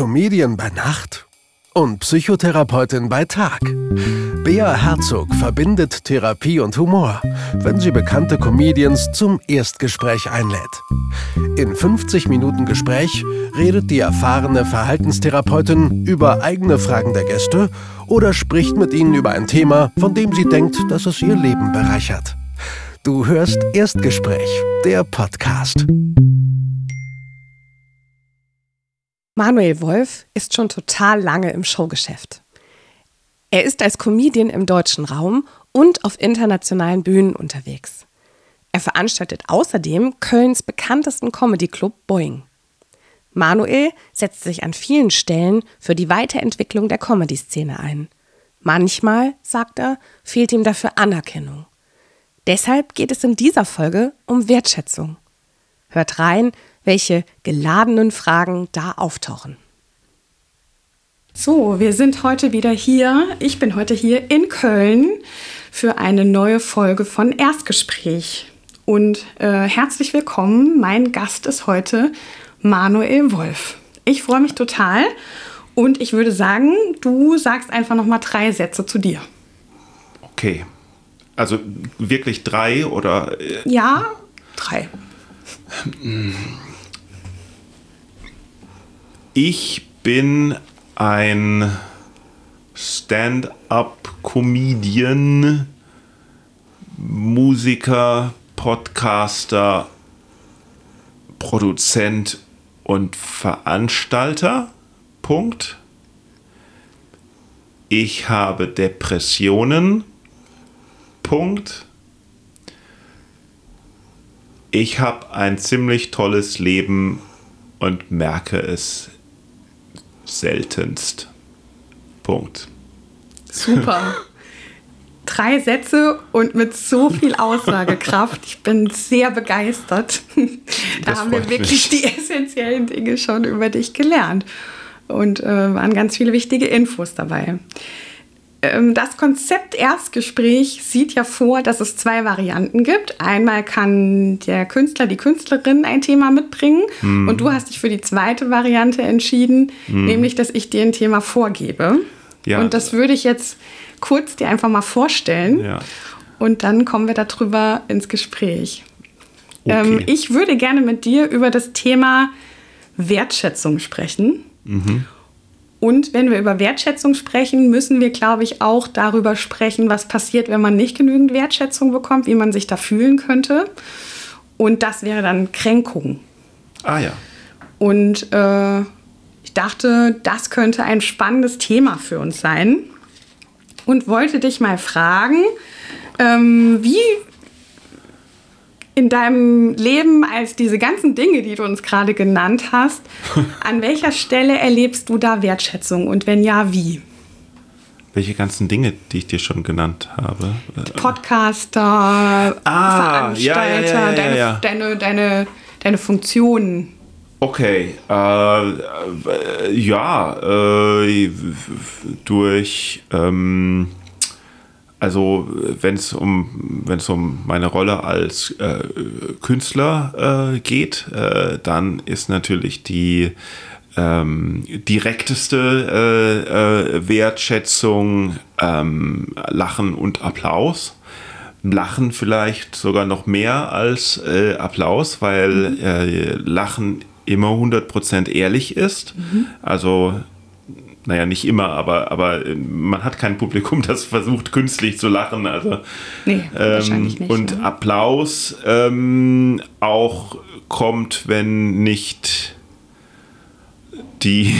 Comedian bei Nacht und Psychotherapeutin bei Tag. Bea Herzog verbindet Therapie und Humor, wenn sie bekannte Comedians zum Erstgespräch einlädt. In 50 Minuten Gespräch redet die erfahrene Verhaltenstherapeutin über eigene Fragen der Gäste oder spricht mit ihnen über ein Thema, von dem sie denkt, dass es ihr Leben bereichert. Du hörst Erstgespräch, der Podcast. Manuel Wolf ist schon total lange im Showgeschäft. Er ist als Comedian im deutschen Raum und auf internationalen Bühnen unterwegs. Er veranstaltet außerdem Kölns bekanntesten Comedy-Club Boeing. Manuel setzt sich an vielen Stellen für die Weiterentwicklung der Comedy-Szene ein. Manchmal, sagt er, fehlt ihm dafür Anerkennung. Deshalb geht es in dieser Folge um Wertschätzung. Hört rein, welche geladenen Fragen da auftauchen. So, wir sind heute wieder hier. Ich bin heute hier in Köln für eine neue Folge von Erstgespräch. Und äh, herzlich willkommen. Mein Gast ist heute Manuel Wolf. Ich freue mich total und ich würde sagen, du sagst einfach noch mal drei Sätze zu dir. Okay. Also wirklich drei oder? Äh ja, drei. Ich bin ein Stand-up-Comedian, Musiker, Podcaster, Produzent und Veranstalter. Punkt. Ich habe Depressionen. Punkt. Ich habe ein ziemlich tolles Leben und merke es seltenst. Punkt. Super. Drei Sätze und mit so viel Aussagekraft. Ich bin sehr begeistert. Da haben wir wirklich mich. die essentiellen Dinge schon über dich gelernt. Und äh, waren ganz viele wichtige Infos dabei. Ähm, das Konzept Erstgespräch sieht ja vor, dass es zwei Varianten gibt. Einmal kann der Künstler, die Künstlerin ein Thema mitbringen mhm. und du hast dich für die zweite Variante entschieden, mhm. nämlich dass ich dir ein Thema vorgebe. Ja. Und das würde ich jetzt kurz dir einfach mal vorstellen ja. und dann kommen wir darüber ins Gespräch. Okay. Ähm, ich würde gerne mit dir über das Thema Wertschätzung sprechen. Mhm. Und wenn wir über Wertschätzung sprechen, müssen wir, glaube ich, auch darüber sprechen, was passiert, wenn man nicht genügend Wertschätzung bekommt, wie man sich da fühlen könnte. Und das wäre dann Kränkung. Ah ja. Und äh, ich dachte, das könnte ein spannendes Thema für uns sein. Und wollte dich mal fragen, ähm, wie in deinem Leben als diese ganzen Dinge, die du uns gerade genannt hast, an welcher Stelle erlebst du da Wertschätzung und wenn ja, wie? Welche ganzen Dinge, die ich dir schon genannt habe? Podcaster, ah, Veranstalter, ja, ja, ja, deine, deine, deine, deine Funktionen. Okay, äh, ja, äh, durch ähm, also wenn es um wenn es um meine Rolle als äh, Künstler äh, geht, äh, dann ist natürlich die ähm, direkteste äh, äh, Wertschätzung ähm, Lachen und Applaus. Lachen vielleicht sogar noch mehr als äh, Applaus, weil mhm. Lachen immer 100% ehrlich ist. Mhm. Also naja, nicht immer, aber, aber äh, man hat kein Publikum, das versucht, künstlich zu lachen. Also, nee, ähm, nicht, und ne? Applaus ähm, auch kommt, wenn nicht die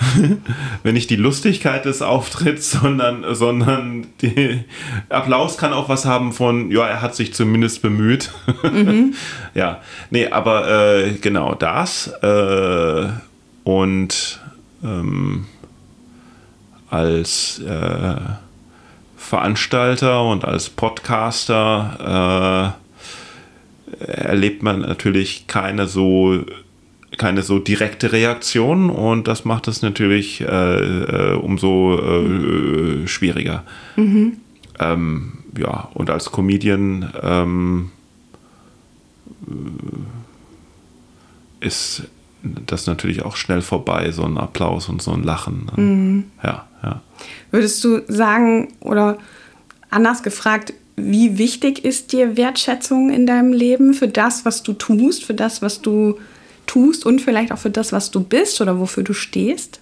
wenn nicht die Lustigkeit des Auftritts, sondern, sondern die Applaus kann auch was haben von, ja, er hat sich zumindest bemüht. Mhm. ja, nee, aber äh, genau das. Äh, und ähm, als äh, Veranstalter und als Podcaster äh, erlebt man natürlich keine so keine so direkte Reaktion und das macht es natürlich äh, äh umso äh, schwieriger. Mhm. Ähm, ja, und als Comedian ähm, ist das natürlich auch schnell vorbei, so ein Applaus und so ein Lachen. Ne? Mhm. Ja, ja. Würdest du sagen, oder anders gefragt, wie wichtig ist dir Wertschätzung in deinem Leben für das, was du tust, für das, was du tust und vielleicht auch für das, was du bist oder wofür du stehst?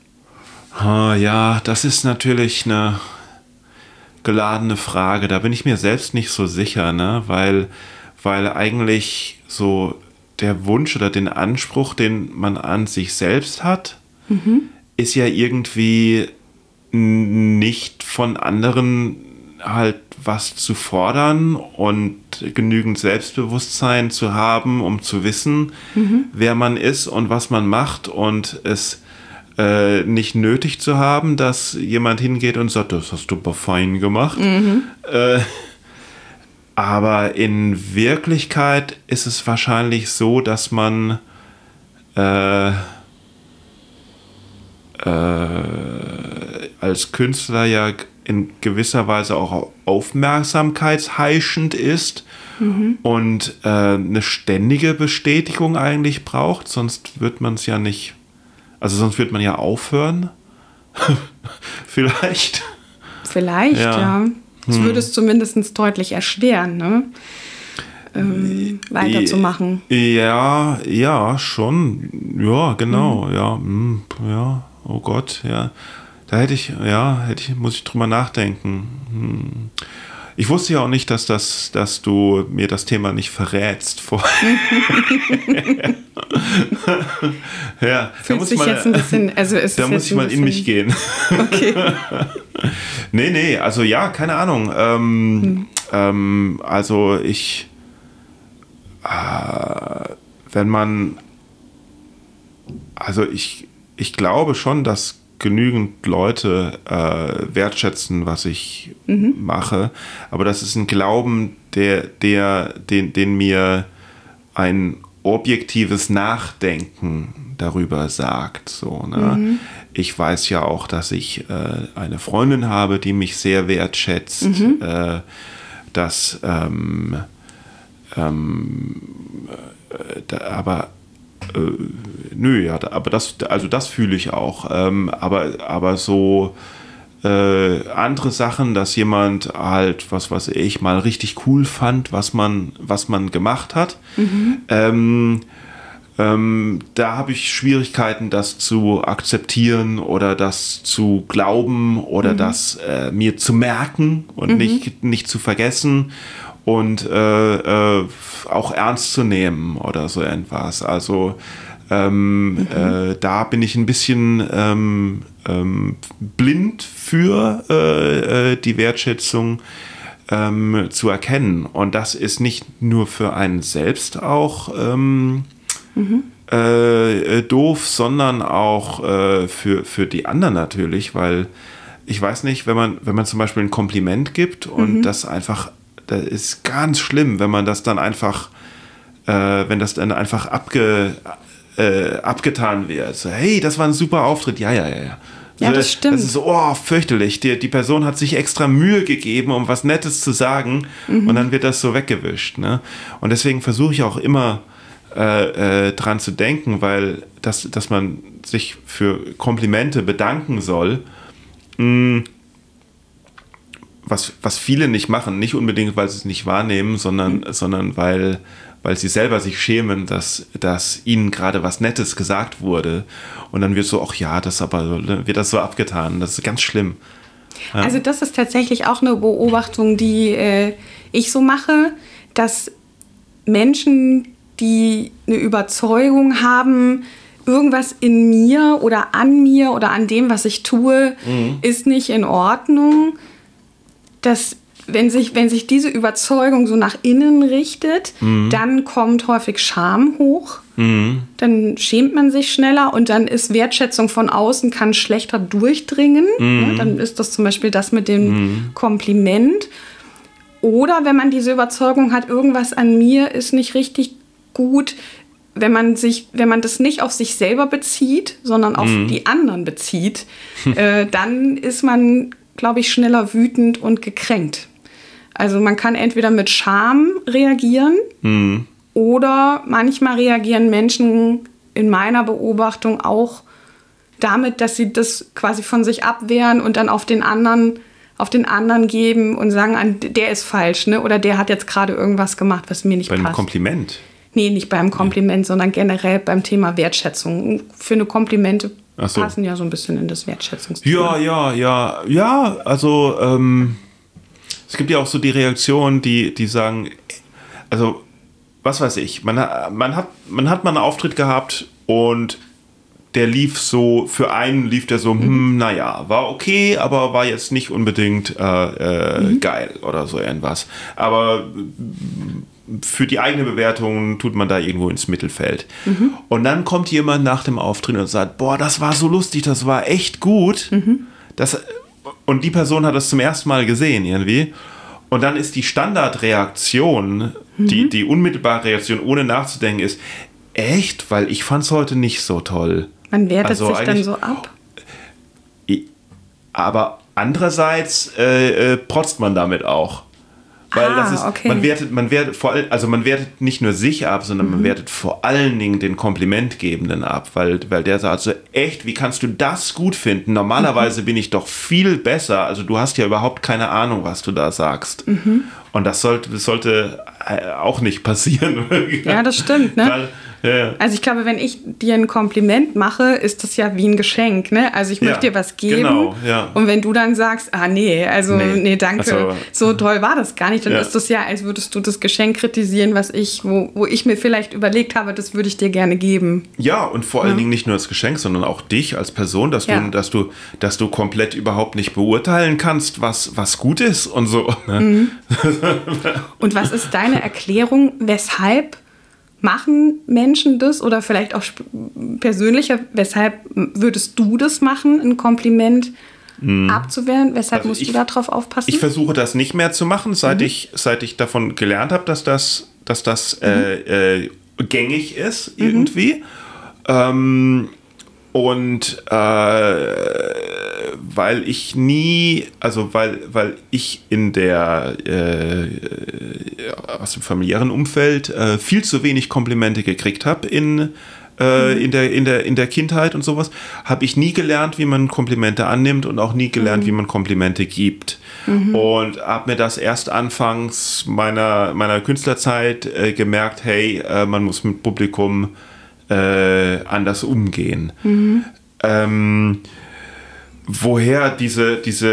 Ja, das ist natürlich eine geladene Frage. Da bin ich mir selbst nicht so sicher, ne? weil, weil eigentlich so der Wunsch oder den Anspruch, den man an sich selbst hat, mhm. ist ja irgendwie nicht von anderen halt was zu fordern und genügend Selbstbewusstsein zu haben, um zu wissen, mhm. wer man ist und was man macht und es äh, nicht nötig zu haben, dass jemand hingeht und sagt, das hast du aber fein gemacht. Mhm. Äh, aber in Wirklichkeit ist es wahrscheinlich so, dass man äh, äh, als Künstler ja in gewisser Weise auch aufmerksamkeitsheischend ist mhm. und äh, eine ständige Bestätigung eigentlich braucht, sonst wird man es ja nicht, also sonst wird man ja aufhören. Vielleicht. Vielleicht, ja. ja. Das hm. würde es zumindest deutlich erschweren, ne? Ähm, weiterzumachen. Ja, ja, schon. Ja, genau. Hm. Ja, hm, ja, oh Gott, ja. Da hätte ich, ja, hätte ich, muss ich drüber nachdenken. Hm. Ich wusste ja auch nicht, dass, das, dass du mir das Thema nicht verrätst vorher. ja, Fühlt da muss sich mal, jetzt ein bisschen, also ist da muss ich mal in mich gehen. Okay. nee, nee, also ja, keine Ahnung. Ähm, hm. ähm, also ich, äh, wenn man, also ich, ich glaube schon, dass genügend Leute äh, wertschätzen, was ich mhm. mache. Aber das ist ein Glauben, der, der, den, den mir ein objektives Nachdenken darüber sagt. So, ne? Mhm. Ich weiß ja auch, dass ich äh, eine Freundin habe, die mich sehr wertschätzt, mhm. äh, dass ähm, ähm, äh, da, aber äh, nö, ja, aber das, also das fühle ich auch. Ähm, aber, aber so äh, andere Sachen, dass jemand halt, was weiß ich, mal richtig cool fand, was man, was man gemacht hat. Mhm. Ähm, ähm, da habe ich Schwierigkeiten, das zu akzeptieren oder das zu glauben oder mhm. das äh, mir zu merken und mhm. nicht, nicht zu vergessen und äh, äh, auch ernst zu nehmen oder so etwas. Also ähm, mhm. äh, da bin ich ein bisschen ähm, ähm, blind für äh, äh, die Wertschätzung ähm, zu erkennen. Und das ist nicht nur für einen selbst auch ähm, mhm. Äh, doof, sondern auch für, für die anderen natürlich, weil ich weiß nicht, wenn man, wenn man zum Beispiel ein Kompliment gibt und mhm. das einfach das ist ganz schlimm, wenn man das dann einfach, äh, wenn das dann einfach abge, äh, abgetan wird. So, hey, das war ein super Auftritt. Ja, ja, ja, ja. Ja, das stimmt. Das ist so, oh, fürchterlich. Die, die Person hat sich extra Mühe gegeben, um was Nettes zu sagen mhm. und dann wird das so weggewischt. Ne? Und deswegen versuche ich auch immer äh, äh, dran zu denken, weil das, dass man sich für Komplimente bedanken soll. Mh, mm, was, was viele nicht machen, nicht unbedingt, weil sie es nicht wahrnehmen, sondern, mhm. sondern weil, weil sie selber sich schämen, dass, dass ihnen gerade was Nettes gesagt wurde. Und dann wird so, ach ja, das aber, wird das so abgetan. Das ist ganz schlimm. Ja. Also das ist tatsächlich auch eine Beobachtung, die äh, ich so mache, dass Menschen, die eine Überzeugung haben, irgendwas in mir oder an mir oder an dem, was ich tue, mhm. ist nicht in Ordnung, dass wenn sich, wenn sich diese Überzeugung so nach innen richtet, mhm. dann kommt häufig Scham hoch. Mhm. Dann schämt man sich schneller und dann ist Wertschätzung von außen kann schlechter durchdringen. Mhm. Ja, dann ist das zum Beispiel das mit dem mhm. Kompliment. Oder wenn man diese Überzeugung hat, irgendwas an mir ist nicht richtig gut, wenn man sich, wenn man das nicht auf sich selber bezieht, sondern auf mhm. die anderen bezieht, äh, dann ist man glaube ich, schneller wütend und gekränkt. Also man kann entweder mit Scham reagieren mhm. oder manchmal reagieren Menschen in meiner Beobachtung auch damit, dass sie das quasi von sich abwehren und dann auf den anderen auf den anderen geben und sagen, der ist falsch, ne? Oder der hat jetzt gerade irgendwas gemacht, was mir nicht Bei passt. Bei einem Kompliment. Nee, nicht beim Kompliment, nee. sondern generell beim Thema Wertschätzung. Für eine Komplimente so. passen ja so ein bisschen in das Wertschätzungsthema. Ja, ja, ja, ja. Also ähm, es gibt ja auch so die Reaktionen, die, die sagen, also was weiß ich, man, man, hat, man hat mal einen Auftritt gehabt und der lief so, für einen lief der so, mhm. hm, naja, war okay, aber war jetzt nicht unbedingt äh, äh, mhm. geil oder so irgendwas. Aber für die eigene Bewertung tut man da irgendwo ins Mittelfeld. Mhm. Und dann kommt jemand nach dem Auftritt und sagt, boah, das war so lustig, das war echt gut. Mhm. Das, und die Person hat das zum ersten Mal gesehen irgendwie. Und dann ist die Standardreaktion, mhm. die, die unmittelbare Reaktion, ohne nachzudenken, ist, echt? Weil ich fand es heute nicht so toll. Man wertet also sich dann so ab. Aber andererseits äh, äh, protzt man damit auch. Weil ah, das ist, okay. man wertet, man wertet vor allem, also man wertet nicht nur sich ab, sondern mhm. man wertet vor allen Dingen den Komplimentgebenden ab, weil, weil der sagt so, echt, wie kannst du das gut finden? Normalerweise mhm. bin ich doch viel besser. Also du hast ja überhaupt keine Ahnung, was du da sagst. Mhm. Und das sollte, das sollte auch nicht passieren. Ja, das stimmt, ne? Ja. Also ich glaube, wenn ich dir ein Kompliment mache, ist das ja wie ein Geschenk. Ne? Also ich möchte ja, dir was geben. Genau, ja. Und wenn du dann sagst, ah nee, also nee, nee danke, also, so toll war das gar nicht, dann ist das ja, als würdest du das Geschenk kritisieren, was ich, wo, wo ich mir vielleicht überlegt habe, das würde ich dir gerne geben. Ja, und vor allen Dingen nicht nur das Geschenk, sondern auch dich als Person, dass du, dass du, dass du komplett überhaupt nicht beurteilen kannst, was, was gut ist und so. Ne? Mhm. und was ist deine Erklärung, weshalb machen Menschen das oder vielleicht auch persönlicher, weshalb würdest du das machen, ein Kompliment mhm. abzuwehren? Weshalb also musst ich, du darauf aufpassen? Ich versuche das nicht mehr zu machen, seit, mhm. ich, seit ich davon gelernt habe, dass das, dass das mhm. äh, äh, gängig ist mhm. irgendwie. Ähm, und äh, weil ich nie, also weil, weil ich in der äh, aus dem familiären Umfeld äh, viel zu wenig Komplimente gekriegt habe in, äh, mhm. in, der, in, der, in der Kindheit und sowas, habe ich nie gelernt, wie man Komplimente annimmt und auch nie gelernt, mhm. wie man Komplimente gibt. Mhm. Und habe mir das erst anfangs meiner, meiner Künstlerzeit äh, gemerkt, hey, äh, man muss mit Publikum äh, anders umgehen. Mhm. Ähm, woher diese, diese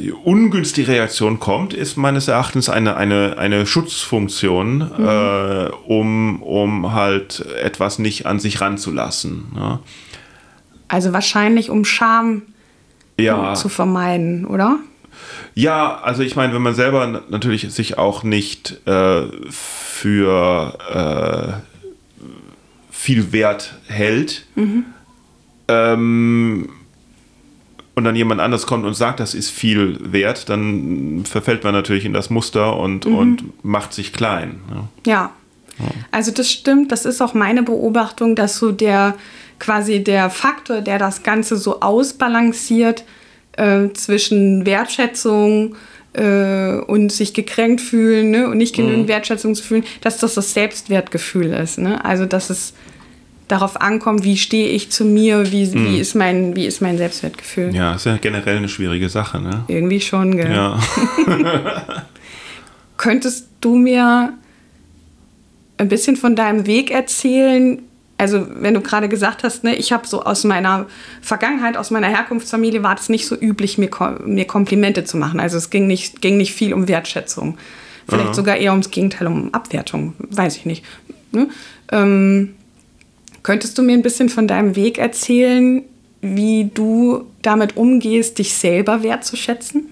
äh, ungünstige Reaktion kommt, ist meines Erachtens eine, eine, eine Schutzfunktion, mhm. äh, um, um halt etwas nicht an sich ranzulassen. Ja. Also wahrscheinlich um Scham ja. zu vermeiden, oder? Ja, also ich meine, wenn man selber natürlich sich auch nicht äh, für äh, viel Wert hält, mhm. ähm, und dann jemand anders kommt und sagt, das ist viel wert, dann verfällt man natürlich in das Muster und, mhm. und macht sich klein. Ja. ja. Also das stimmt, das ist auch meine Beobachtung, dass so der quasi der Faktor, der das Ganze so ausbalanciert äh, zwischen Wertschätzung äh, und sich gekränkt fühlen ne, und nicht genügend mhm. Wertschätzung zu fühlen, dass das das Selbstwertgefühl ist. Ne? Also dass es darauf ankommt, wie stehe ich zu mir, wie, mhm. wie, ist mein, wie ist mein Selbstwertgefühl. Ja, ist ja generell eine schwierige Sache, ne? Irgendwie schon, gell? Ja. Könntest du mir ein bisschen von deinem Weg erzählen? Also, wenn du gerade gesagt hast, ne, ich habe so aus meiner Vergangenheit, aus meiner Herkunftsfamilie war es nicht so üblich, mir, mir Komplimente zu machen. Also, es ging nicht, ging nicht viel um Wertschätzung. Vielleicht Aha. sogar eher ums Gegenteil, um Abwertung. Weiß ich nicht. Ne? Ähm, Könntest du mir ein bisschen von deinem Weg erzählen, wie du damit umgehst, dich selber wertzuschätzen?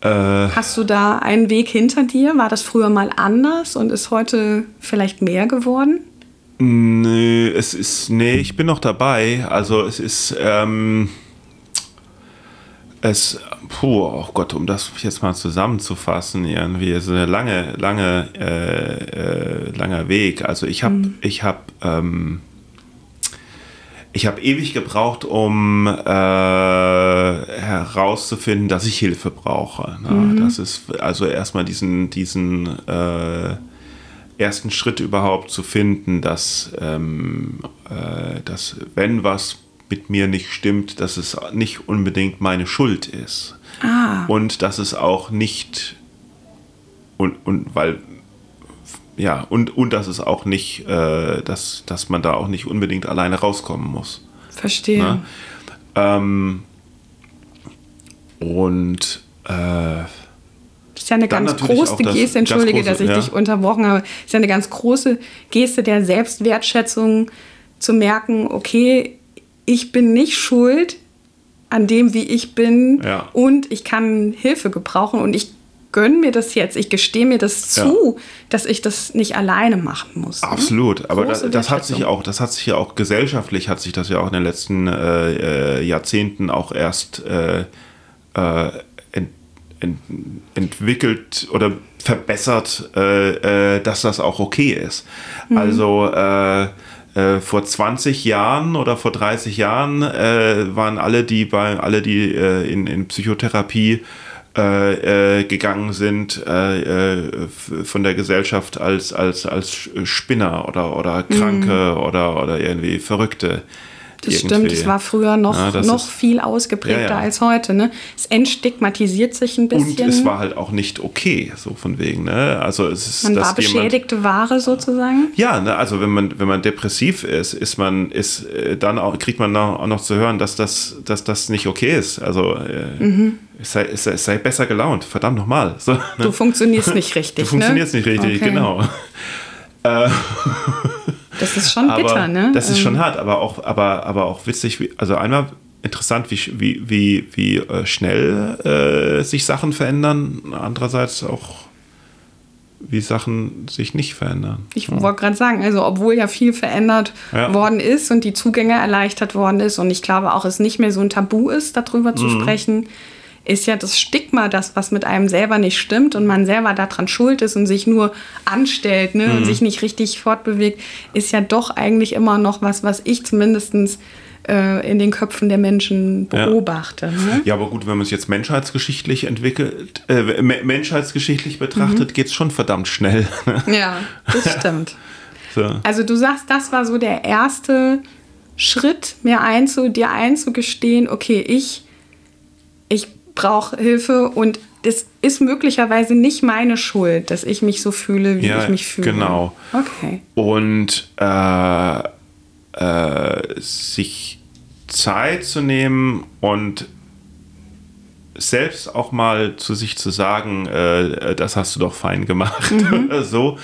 Äh, Hast du da einen Weg hinter dir? War das früher mal anders und ist heute vielleicht mehr geworden? Nö, es ist, nee, ich bin noch dabei. Also es ist, ähm, es, puh, oh Gott, um das jetzt mal zusammenzufassen, irgendwie, ist eine lange, lange, äh, äh, langer Weg. Also ich habe, mhm. ich habe, ähm, ich habe ewig gebraucht, um äh, herauszufinden, dass ich Hilfe brauche. Ne? Mhm. Das ist also erstmal diesen, diesen äh, ersten Schritt überhaupt zu finden, dass, ähm, äh, dass wenn was mit mir nicht stimmt, dass es nicht unbedingt meine Schuld ist. Ah. Und dass es auch nicht und, und weil ja, und, und dass es auch nicht, äh, dass, dass man da auch nicht unbedingt alleine rauskommen muss. Verstehe. Ne? Ähm, und äh, das ist ja eine ganz große Geste, entschuldige, große, dass ich ja. dich unterbrochen habe. Das ist ja eine ganz große Geste der Selbstwertschätzung zu merken, okay, ich bin nicht schuld an dem, wie ich bin ja. und ich kann Hilfe gebrauchen und ich gönne mir das jetzt, ich gestehe mir das zu, ja. dass ich das nicht alleine machen muss. Ne? Absolut, aber das, das, hat sich auch, das hat sich ja auch gesellschaftlich, hat sich das ja auch in den letzten äh, äh Jahrzehnten auch erst äh, äh, ent, ent, entwickelt oder verbessert, äh, äh, dass das auch okay ist. Mhm. Also vor 20 Jahren oder vor 30 Jahren äh, waren alle, die bei alle, die äh, in, in Psychotherapie äh, äh, gegangen sind äh, äh von der Gesellschaft als, als, als Spinner oder, oder Kranke mhm. oder, oder irgendwie Verrückte. Das irgendwie. stimmt, es war früher noch, ja, noch ist, viel ausgeprägter ja, ja. als heute. Ne? Es entstigmatisiert sich ein bisschen. Und es war halt auch nicht okay, so von wegen. Ne? Also es ist, man war beschädigte jemand, Ware sozusagen. Ja, ne? also wenn man, wenn man depressiv ist, ist man, ist, äh, dann auch, kriegt man auch noch zu hören, dass das, dass das nicht okay ist. Also äh, mhm. es, sei, es, sei, es sei besser gelaunt, verdammt nochmal. So, ne? Du funktionierst nicht richtig. Du funktionierst ne? nicht richtig, okay. genau. Äh, das ist schon bitter, aber, ne? Das ist schon ähm. hart, aber auch, aber, aber auch witzig. Also einmal interessant, wie, wie, wie, wie äh, schnell äh, sich Sachen verändern. Andererseits auch, wie Sachen sich nicht verändern. Ich ja. wollte gerade sagen, also obwohl ja viel verändert ja. worden ist und die Zugänge erleichtert worden ist und ich glaube auch, es nicht mehr so ein Tabu ist, darüber zu mhm. sprechen, ist ja das Stigma, das, was mit einem selber nicht stimmt und man selber daran schuld ist und sich nur anstellt ne, mhm. und sich nicht richtig fortbewegt, ist ja doch eigentlich immer noch was, was ich zumindest äh, in den Köpfen der Menschen beobachte. Ja, ne? ja aber gut, wenn man es jetzt menschheitsgeschichtlich entwickelt, äh, menschheitsgeschichtlich betrachtet, mhm. geht es schon verdammt schnell. ja, das stimmt. so. Also du sagst, das war so der erste Schritt, mir einzu, dir einzugestehen, okay, ich, ich brauche Hilfe und es ist möglicherweise nicht meine Schuld, dass ich mich so fühle, wie ja, ich mich fühle. Genau. Okay. Und äh, äh, sich Zeit zu nehmen und selbst auch mal zu sich zu sagen, äh, das hast du doch fein gemacht mhm. oder so.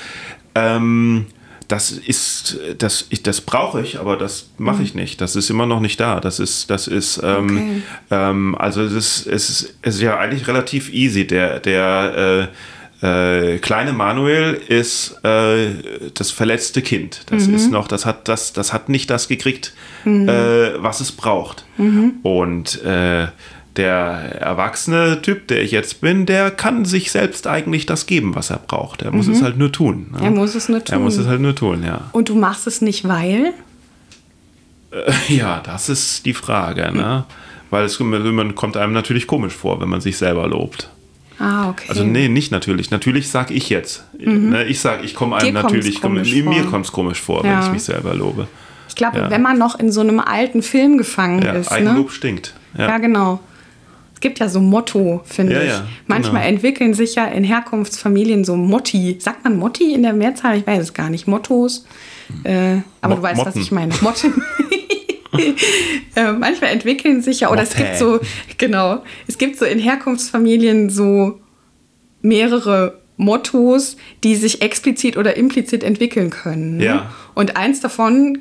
Ähm, das ist, das, ich, das brauche ich, aber das mache mhm. ich nicht. Das ist immer noch nicht da. Das ist, das ist, ähm, okay. ähm, also es ist, es, ist, es ist ja eigentlich relativ easy. Der, der äh, äh, kleine Manuel ist äh, das verletzte Kind. Das mhm. ist noch, das hat, das, das hat nicht das gekriegt, mhm. Äh, was es braucht. Mhm. Und äh, der erwachsene Typ, der ich jetzt bin, der kann sich selbst eigentlich das geben, was er braucht. Er muss mhm. es halt nur tun. Ne? Er muss es nur tun. Er muss es halt nur tun, ja. Und du machst es nicht, weil? Äh, ja, das ist die Frage, ne? Weil es man kommt einem natürlich komisch vor, wenn man sich selber lobt. Ah, okay. Also nee, nicht natürlich. Natürlich sage ich jetzt. Mhm. Ne, ich sage, ich komme einem natürlich, komm, mir kommt es komisch vor, ja. wenn ich mich selber lobe. Ich glaube, ja. wenn man noch in so einem alten Film gefangen ja, ist. Eigenlob ne? stinkt. Ja. genau gibt ja so Motto, finde ja, ich. Ja, Manchmal genau. entwickeln sich ja in Herkunftsfamilien so Motti. Sagt man Motti in der Mehrzahl? Ich weiß es gar nicht. Mottos. Äh, aber Mo du weißt, Motten. was ich meine. Motten. äh, manchmal entwickeln sich ja, oder Motte. es gibt so, genau, es gibt so in Herkunftsfamilien so mehrere Mottos, die sich explizit oder implizit entwickeln können. Ne? Ja. Und eins davon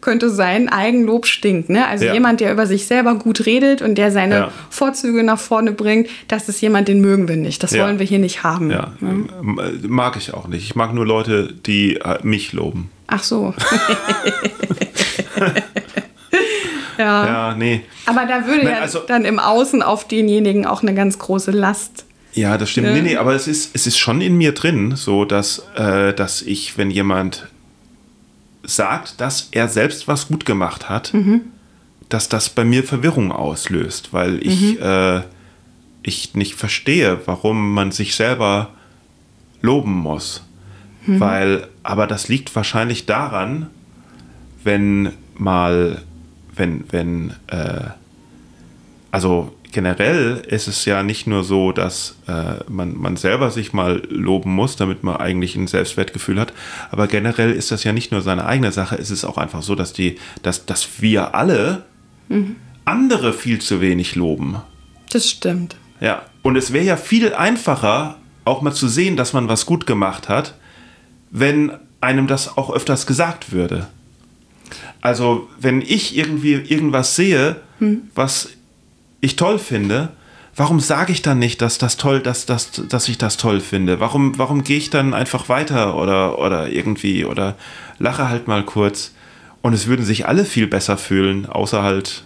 könnte sein, Eigenlob stinkt. Ne? Also ja. jemand, der über sich selber gut redet und der seine ja. Vorzüge nach vorne bringt, das ist jemand, den mögen wir nicht. Das ja. wollen wir hier nicht haben. Ja. Ne? Mag ich auch nicht. Ich mag nur Leute, die äh, mich loben. Ach so. ja. nee. Aber da würde Nein, ja also, dann im Außen auf denjenigen auch eine ganz große Last ja, das stimmt. Nee, nee, aber es ist, es ist schon in mir drin, so dass, äh, dass ich, wenn jemand sagt, dass er selbst was gut gemacht hat, mhm. dass das bei mir Verwirrung auslöst, weil ich, mhm. äh, ich nicht verstehe, warum man sich selber loben muss. Mhm. Weil, aber das liegt wahrscheinlich daran, wenn mal, wenn, wenn, äh, also generell ist es ja nicht nur so, dass äh, man, man selber sich mal loben muss, damit man eigentlich ein Selbstwertgefühl hat, aber generell ist das ja nicht nur seine eigene Sache, es ist auch einfach so, dass, die, dass, dass wir alle mhm. andere viel zu wenig loben. Das stimmt. Ja, und es wäre ja viel einfacher, auch mal zu sehen, dass man was gut gemacht hat, wenn einem das auch öfters gesagt würde. Also, wenn ich irgendwie irgendwas sehe, hm. was ich toll finde, warum sage ich dann nicht, dass das toll, dass, dass, dass ich das toll finde? Warum, warum gehe ich dann einfach weiter oder, oder irgendwie oder lache halt mal kurz? Und es würden sich alle viel besser fühlen, außer halt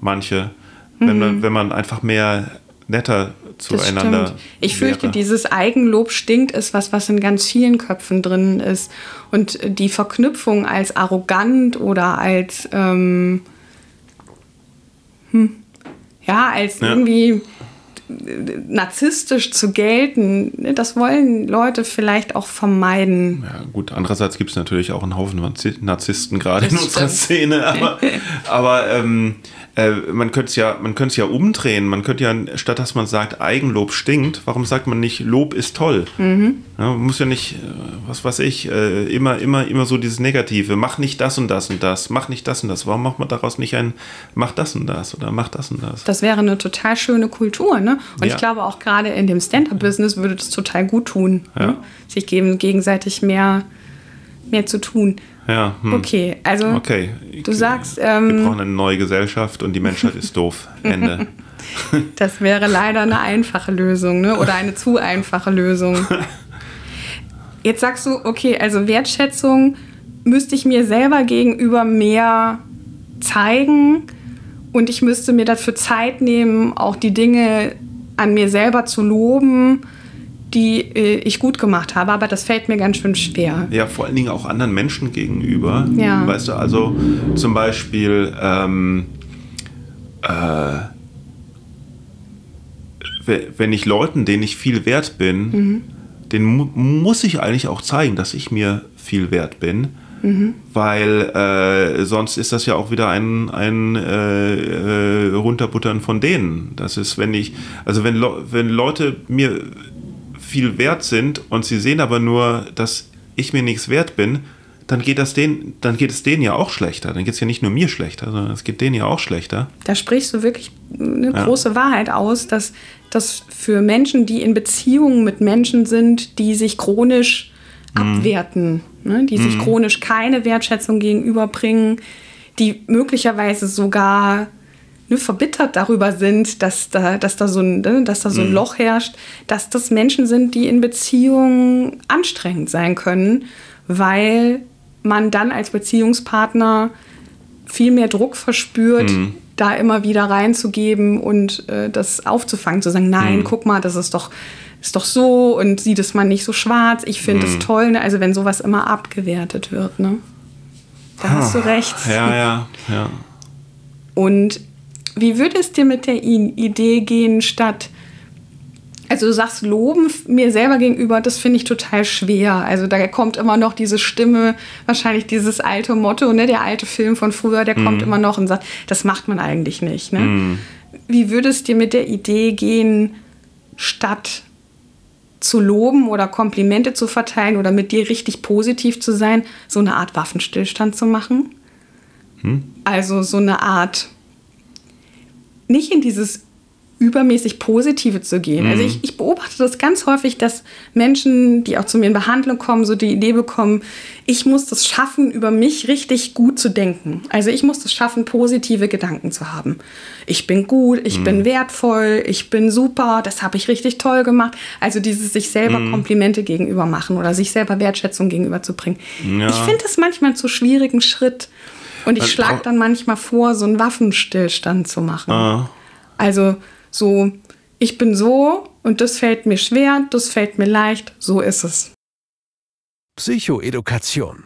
manche, mhm. wenn, man, wenn man einfach mehr netter zueinander. Ich fürchte, wäre. dieses Eigenlob stinkt ist was, was in ganz vielen Köpfen drin ist. Und die Verknüpfung als arrogant oder als ähm, hm, ja, als ja. irgendwie narzisstisch zu gelten, ne, das wollen Leute vielleicht auch vermeiden. Ja, gut, andererseits gibt es natürlich auch einen Haufen Narzissten gerade in unserer Szene, aber, aber ähm, äh, man könnte es ja, man könnte es ja umdrehen. Man könnte ja, statt dass man sagt, Eigenlob stinkt, warum sagt man nicht, Lob ist toll? Mhm. Ja, man muss ja nicht, äh, was weiß ich, äh, immer, immer, immer so dieses Negative. Mach nicht das und das und das. Mach nicht das und das. Warum macht man daraus nicht ein, mach das und das oder mach das und das? Das wäre eine total schöne Kultur, ne? Und ja. ich glaube auch gerade in dem Stand-up-Business würde das total gut tun, ja. ne? sich geben, gegenseitig mehr, mehr zu tun. Ja. Hm. Okay, also okay. du sagst. Ähm, wir brauchen eine neue Gesellschaft und die Menschheit ist doof. Ende. das wäre leider eine einfache Lösung, ne? Oder eine zu einfache Lösung. Jetzt sagst du, okay, also Wertschätzung müsste ich mir selber gegenüber mehr zeigen und ich müsste mir dafür Zeit nehmen, auch die Dinge an mir selber zu loben die äh, ich gut gemacht habe, aber das fällt mir ganz schön schwer. Ja, vor allen Dingen auch anderen Menschen gegenüber. Ja. Weißt du, also zum Beispiel, ähm, äh, wenn ich Leuten, denen ich viel wert bin, mhm. denen mu muss ich eigentlich auch zeigen, dass ich mir viel wert bin. Mhm. Weil äh, sonst ist das ja auch wieder ein, ein äh, äh Runterbuttern von denen. Das ist, wenn ich, also wenn, wenn Leute mir viel wert sind und sie sehen aber nur, dass ich mir nichts wert bin, dann geht, das denen, dann geht es denen ja auch schlechter. Dann geht es ja nicht nur mir schlechter, sondern es geht denen ja auch schlechter. Da sprichst du wirklich eine ja. große Wahrheit aus, dass das für Menschen, die in Beziehungen mit Menschen sind, die sich chronisch. Abwerten, ne, die mhm. sich chronisch keine Wertschätzung gegenüberbringen, die möglicherweise sogar ne, verbittert darüber sind, dass da, dass da so ein, ne, dass da so ein mhm. Loch herrscht, dass das Menschen sind, die in Beziehungen anstrengend sein können, weil man dann als Beziehungspartner viel mehr Druck verspürt, mhm. Da immer wieder reinzugeben und äh, das aufzufangen, zu sagen, nein, mhm. guck mal, das ist doch, ist doch so und sieht es mal nicht so schwarz, ich finde es mhm. toll. Ne? Also wenn sowas immer abgewertet wird, ne? Da hast du recht. Ja, ja, ja. Und wie würde es dir mit der Idee gehen, statt, also du sagst, loben mir selber gegenüber, das finde ich total schwer. Also da kommt immer noch diese Stimme, wahrscheinlich dieses alte Motto, ne, der alte Film von früher, der mhm. kommt immer noch und sagt, das macht man eigentlich nicht. Ne? Mhm. Wie würde es dir mit der Idee gehen, statt zu loben oder Komplimente zu verteilen oder mit dir richtig positiv zu sein, so eine Art Waffenstillstand zu machen? Hm? Also so eine Art nicht in dieses übermäßig Positive zu gehen. Also mhm. Also ich, ich, beobachte das ganz häufig, dass Menschen, die auch zu mir in Behandlung kommen, so die Idee bekommen, ich muss das schaffen, über mich richtig gut zu denken. Also ich muss das schaffen, positive Gedanken zu haben. Ich bin gut, ich mhm. bin wertvoll, ich bin super, das habe ich richtig toll gemacht. Also dieses sich selber mhm. Komplimente gegenüber machen oder sich selber Wertschätzung gegenüberzubringen. Ja. Ich finde das manchmal zu schwierigen Schritt. Und ich schlage dann manchmal vor, so einen Waffenstillstand zu machen. Ah. Also so, ich bin so und das fällt mir schwer, das fällt mir leicht, so ist es. Psychoedukation.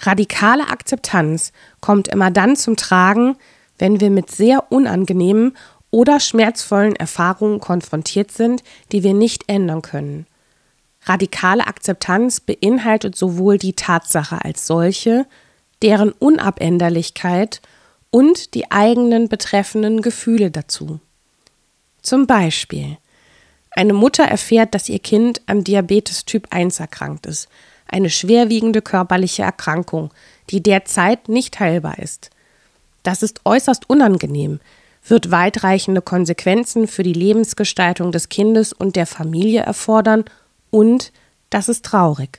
Radikale Akzeptanz kommt immer dann zum Tragen, wenn wir mit sehr unangenehmen oder schmerzvollen Erfahrungen konfrontiert sind, die wir nicht ändern können. Radikale Akzeptanz beinhaltet sowohl die Tatsache als solche, deren Unabänderlichkeit und die eigenen betreffenden Gefühle dazu. Zum Beispiel eine Mutter erfährt, dass ihr Kind an Diabetes Typ 1 erkrankt ist, eine schwerwiegende körperliche Erkrankung, die derzeit nicht heilbar ist. Das ist äußerst unangenehm, wird weitreichende Konsequenzen für die Lebensgestaltung des Kindes und der Familie erfordern und das ist traurig.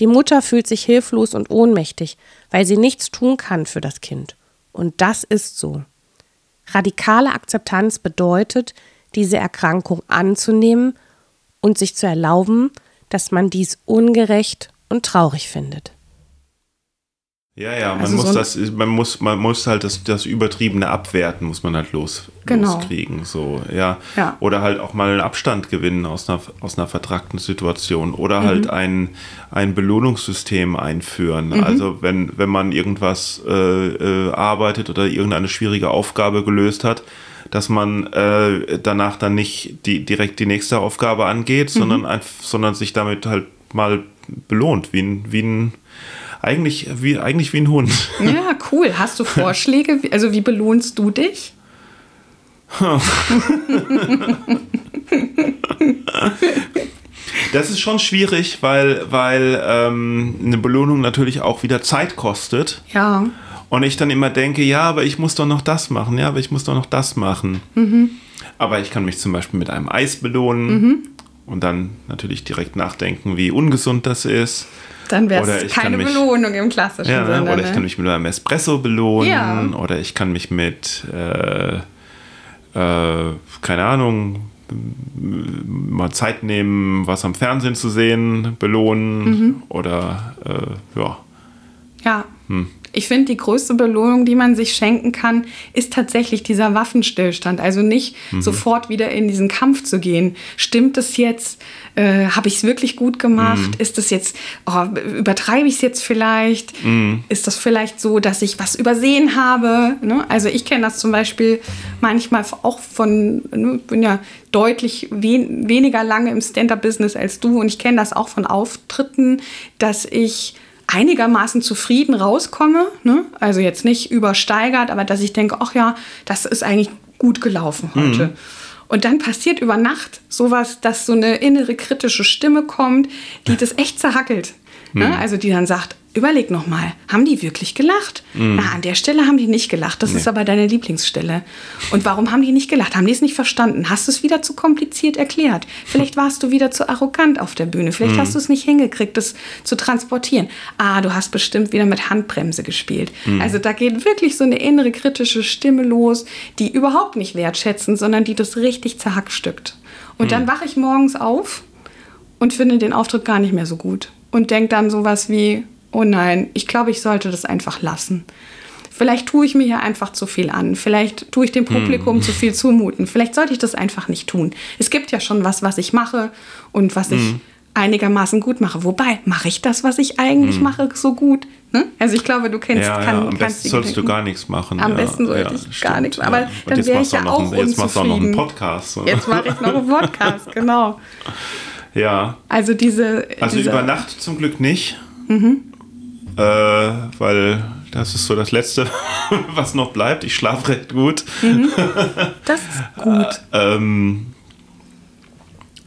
Die Mutter fühlt sich hilflos und ohnmächtig, weil sie nichts tun kann für das Kind. Und das ist so. Radikale Akzeptanz bedeutet, diese Erkrankung anzunehmen und sich zu erlauben, dass man dies ungerecht und traurig findet. Ja, ja, man also muss so das, man muss, man muss halt das, das Übertriebene abwerten, muss man halt los, genau. loskriegen. So, ja. ja. Oder halt auch mal einen Abstand gewinnen aus einer, aus einer vertragten Situation. Oder mhm. halt ein, ein Belohnungssystem einführen. Mhm. Also wenn, wenn man irgendwas äh, äh, arbeitet oder irgendeine schwierige Aufgabe gelöst hat, dass man äh, danach dann nicht die, direkt die nächste Aufgabe angeht, mhm. sondern, sondern sich damit halt mal belohnt, wie ein, wie ein eigentlich wie, eigentlich wie ein Hund. Ja, cool. Hast du Vorschläge? Also wie belohnst du dich? Das ist schon schwierig, weil, weil ähm, eine Belohnung natürlich auch wieder Zeit kostet. Ja. Und ich dann immer denke, ja, aber ich muss doch noch das machen, ja, aber ich muss doch noch das machen. Mhm. Aber ich kann mich zum Beispiel mit einem Eis belohnen mhm. und dann natürlich direkt nachdenken, wie ungesund das ist. Dann wäre es keine mich, Belohnung im klassischen ja, Sinne. Oder ich ne? kann mich mit einem Espresso belohnen. Ja. Oder ich kann mich mit, äh, äh, keine Ahnung, mal Zeit nehmen, was am Fernsehen zu sehen, belohnen. Mhm. Oder äh, ja. Ja. Hm. Ich finde, die größte Belohnung, die man sich schenken kann, ist tatsächlich dieser Waffenstillstand. Also nicht mhm. sofort wieder in diesen Kampf zu gehen. Stimmt es jetzt? Äh, Habe ich es wirklich gut gemacht? Mhm. Ist es jetzt, oh, übertreibe ich es jetzt vielleicht? Mhm. Ist das vielleicht so, dass ich was übersehen habe? Ne? Also ich kenne das zum Beispiel manchmal auch von, ne, bin ja deutlich wen weniger lange im Stand-up-Business als du und ich kenne das auch von Auftritten, dass ich einigermaßen zufrieden rauskomme. Ne? Also jetzt nicht übersteigert, aber dass ich denke, ach ja, das ist eigentlich gut gelaufen heute. Mhm. Und dann passiert über Nacht sowas, dass so eine innere kritische Stimme kommt, die das echt zerhackelt. Ne? Mhm. Also die dann sagt, überleg noch mal, haben die wirklich gelacht? Mhm. Na, an der Stelle haben die nicht gelacht. Das nee. ist aber deine Lieblingsstelle. Und warum haben die nicht gelacht? Haben die es nicht verstanden? Hast du es wieder zu kompliziert erklärt? Vielleicht warst du wieder zu arrogant auf der Bühne. Vielleicht mhm. hast du es nicht hingekriegt, das zu transportieren. Ah, du hast bestimmt wieder mit Handbremse gespielt. Mhm. Also da geht wirklich so eine innere kritische Stimme los, die überhaupt nicht wertschätzen, sondern die das richtig zerhackstückt. Und dann mhm. wache ich morgens auf und finde den Auftritt gar nicht mehr so gut. Und denke dann sowas wie, oh nein, ich glaube, ich sollte das einfach lassen. Vielleicht tue ich mir hier einfach zu viel an. Vielleicht tue ich dem Publikum mm. zu viel zumuten. Vielleicht sollte ich das einfach nicht tun. Es gibt ja schon was, was ich mache und was mm. ich hm. einigermaßen gut mache. Wobei, mache ich das, was ich eigentlich mm. mache, so gut? Ne? Also ich glaube, du kennst... Ja, kann, ja, am besten solltest du gar nichts machen. Am ja, besten sollte ja, ich stimmt, gar nichts machen. Aber dann wäre ich ja auch einen, Jetzt machst du auch noch einen Podcast. Oder? Jetzt mache ich noch einen Podcast, genau. Ja. Also diese... Also diese, über Nacht zum Glück nicht. Mhm äh, weil das ist so das Letzte, was noch bleibt. Ich schlafe recht gut. Mhm. Das ist gut. ähm,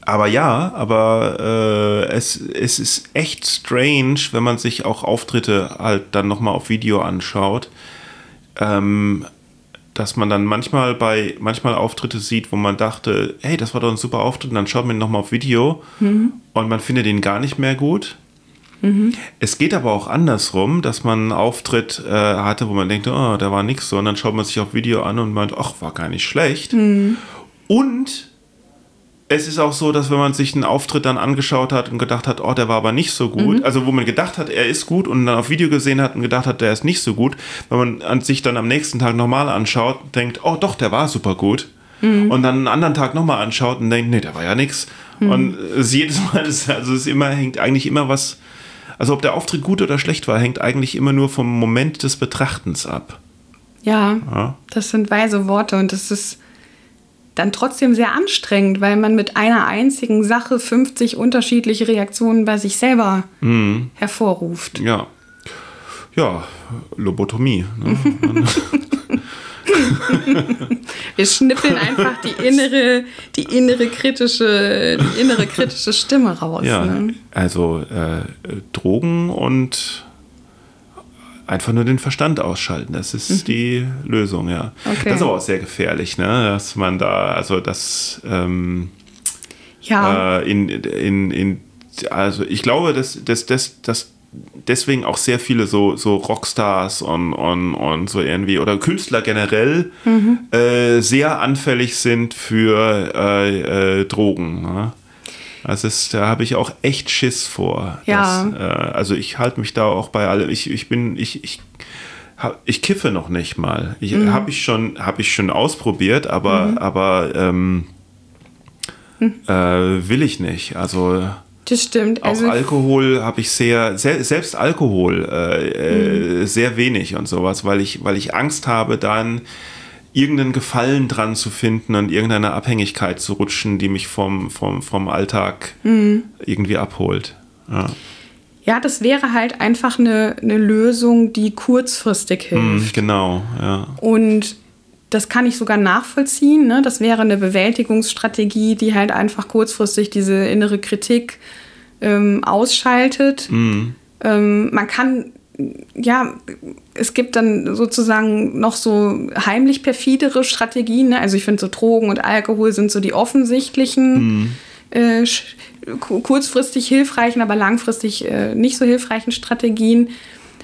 aber ja, aber äh, es, es ist echt strange, wenn man sich auch Auftritte halt dann nochmal auf Video anschaut, ähm, dass man dann manchmal bei manchmal Auftritte sieht, wo man dachte, hey, das war doch ein super Auftritt, und dann schaut man nochmal auf Video mhm. und man findet ihn gar nicht mehr gut. Mhm. Es geht aber auch andersrum, dass man einen Auftritt äh, hatte, wo man denkt, oh, da war nichts so. Und dann schaut man sich auf Video an und meint, ach, war gar nicht schlecht. Mhm. Und es ist auch so, dass wenn man sich einen Auftritt dann angeschaut hat und gedacht hat, oh, der war aber nicht so gut, mhm. also wo man gedacht hat, er ist gut und dann auf Video gesehen hat und gedacht hat, der ist nicht so gut, wenn man an sich dann am nächsten Tag nochmal anschaut, denkt, oh doch, der war super gut. Mhm. Und dann einen anderen Tag nochmal anschaut und denkt, nee, der war ja nichts. Mhm. Und es jedes Mal ist, also es immer, hängt eigentlich immer was also ob der Auftritt gut oder schlecht war, hängt eigentlich immer nur vom Moment des Betrachtens ab. Ja, ja. das sind weise Worte und das ist dann trotzdem sehr anstrengend, weil man mit einer einzigen Sache 50 unterschiedliche Reaktionen bei sich selber mhm. hervorruft. Ja. Ja, Lobotomie. Ne? Wir schnippeln einfach die innere, die innere kritische, die innere kritische Stimme raus. Ja, ne? also äh, Drogen und einfach nur den Verstand ausschalten. Das ist mhm. die Lösung, ja. Okay. Das ist aber auch sehr gefährlich, ne? Dass man da, also das ähm, ja. Äh, in, in, in, also ich glaube, dass, dass, dass, dass deswegen auch sehr viele so, so Rockstars und, und, und so irgendwie oder Künstler generell mhm. äh, sehr anfällig sind für äh, äh, Drogen. Ne? Also ist, da habe ich auch echt Schiss vor. Ja. Dass, äh, also ich halte mich da auch bei allem. Ich, ich bin, ich, ich, hab, ich kiffe noch nicht mal. Ich, mhm. Habe ich, schon, hab ich schon ausprobiert, aber, mhm. aber ähm, mhm. äh, will ich nicht. Also das stimmt. Auch also Alkohol habe ich sehr, sehr, selbst Alkohol äh, mhm. sehr wenig und sowas, weil ich, weil ich Angst habe, dann irgendeinen Gefallen dran zu finden und irgendeine Abhängigkeit zu rutschen, die mich vom, vom, vom Alltag mhm. irgendwie abholt. Ja. ja. das wäre halt einfach eine, eine Lösung, die kurzfristig mhm, hilft. genau, ja. Und das kann ich sogar nachvollziehen. Ne? Das wäre eine Bewältigungsstrategie, die halt einfach kurzfristig diese innere Kritik ähm, ausschaltet. Mhm. Ähm, man kann, ja, es gibt dann sozusagen noch so heimlich perfidere Strategien. Ne? Also ich finde so Drogen und Alkohol sind so die offensichtlichen, mhm. äh, kurzfristig hilfreichen, aber langfristig äh, nicht so hilfreichen Strategien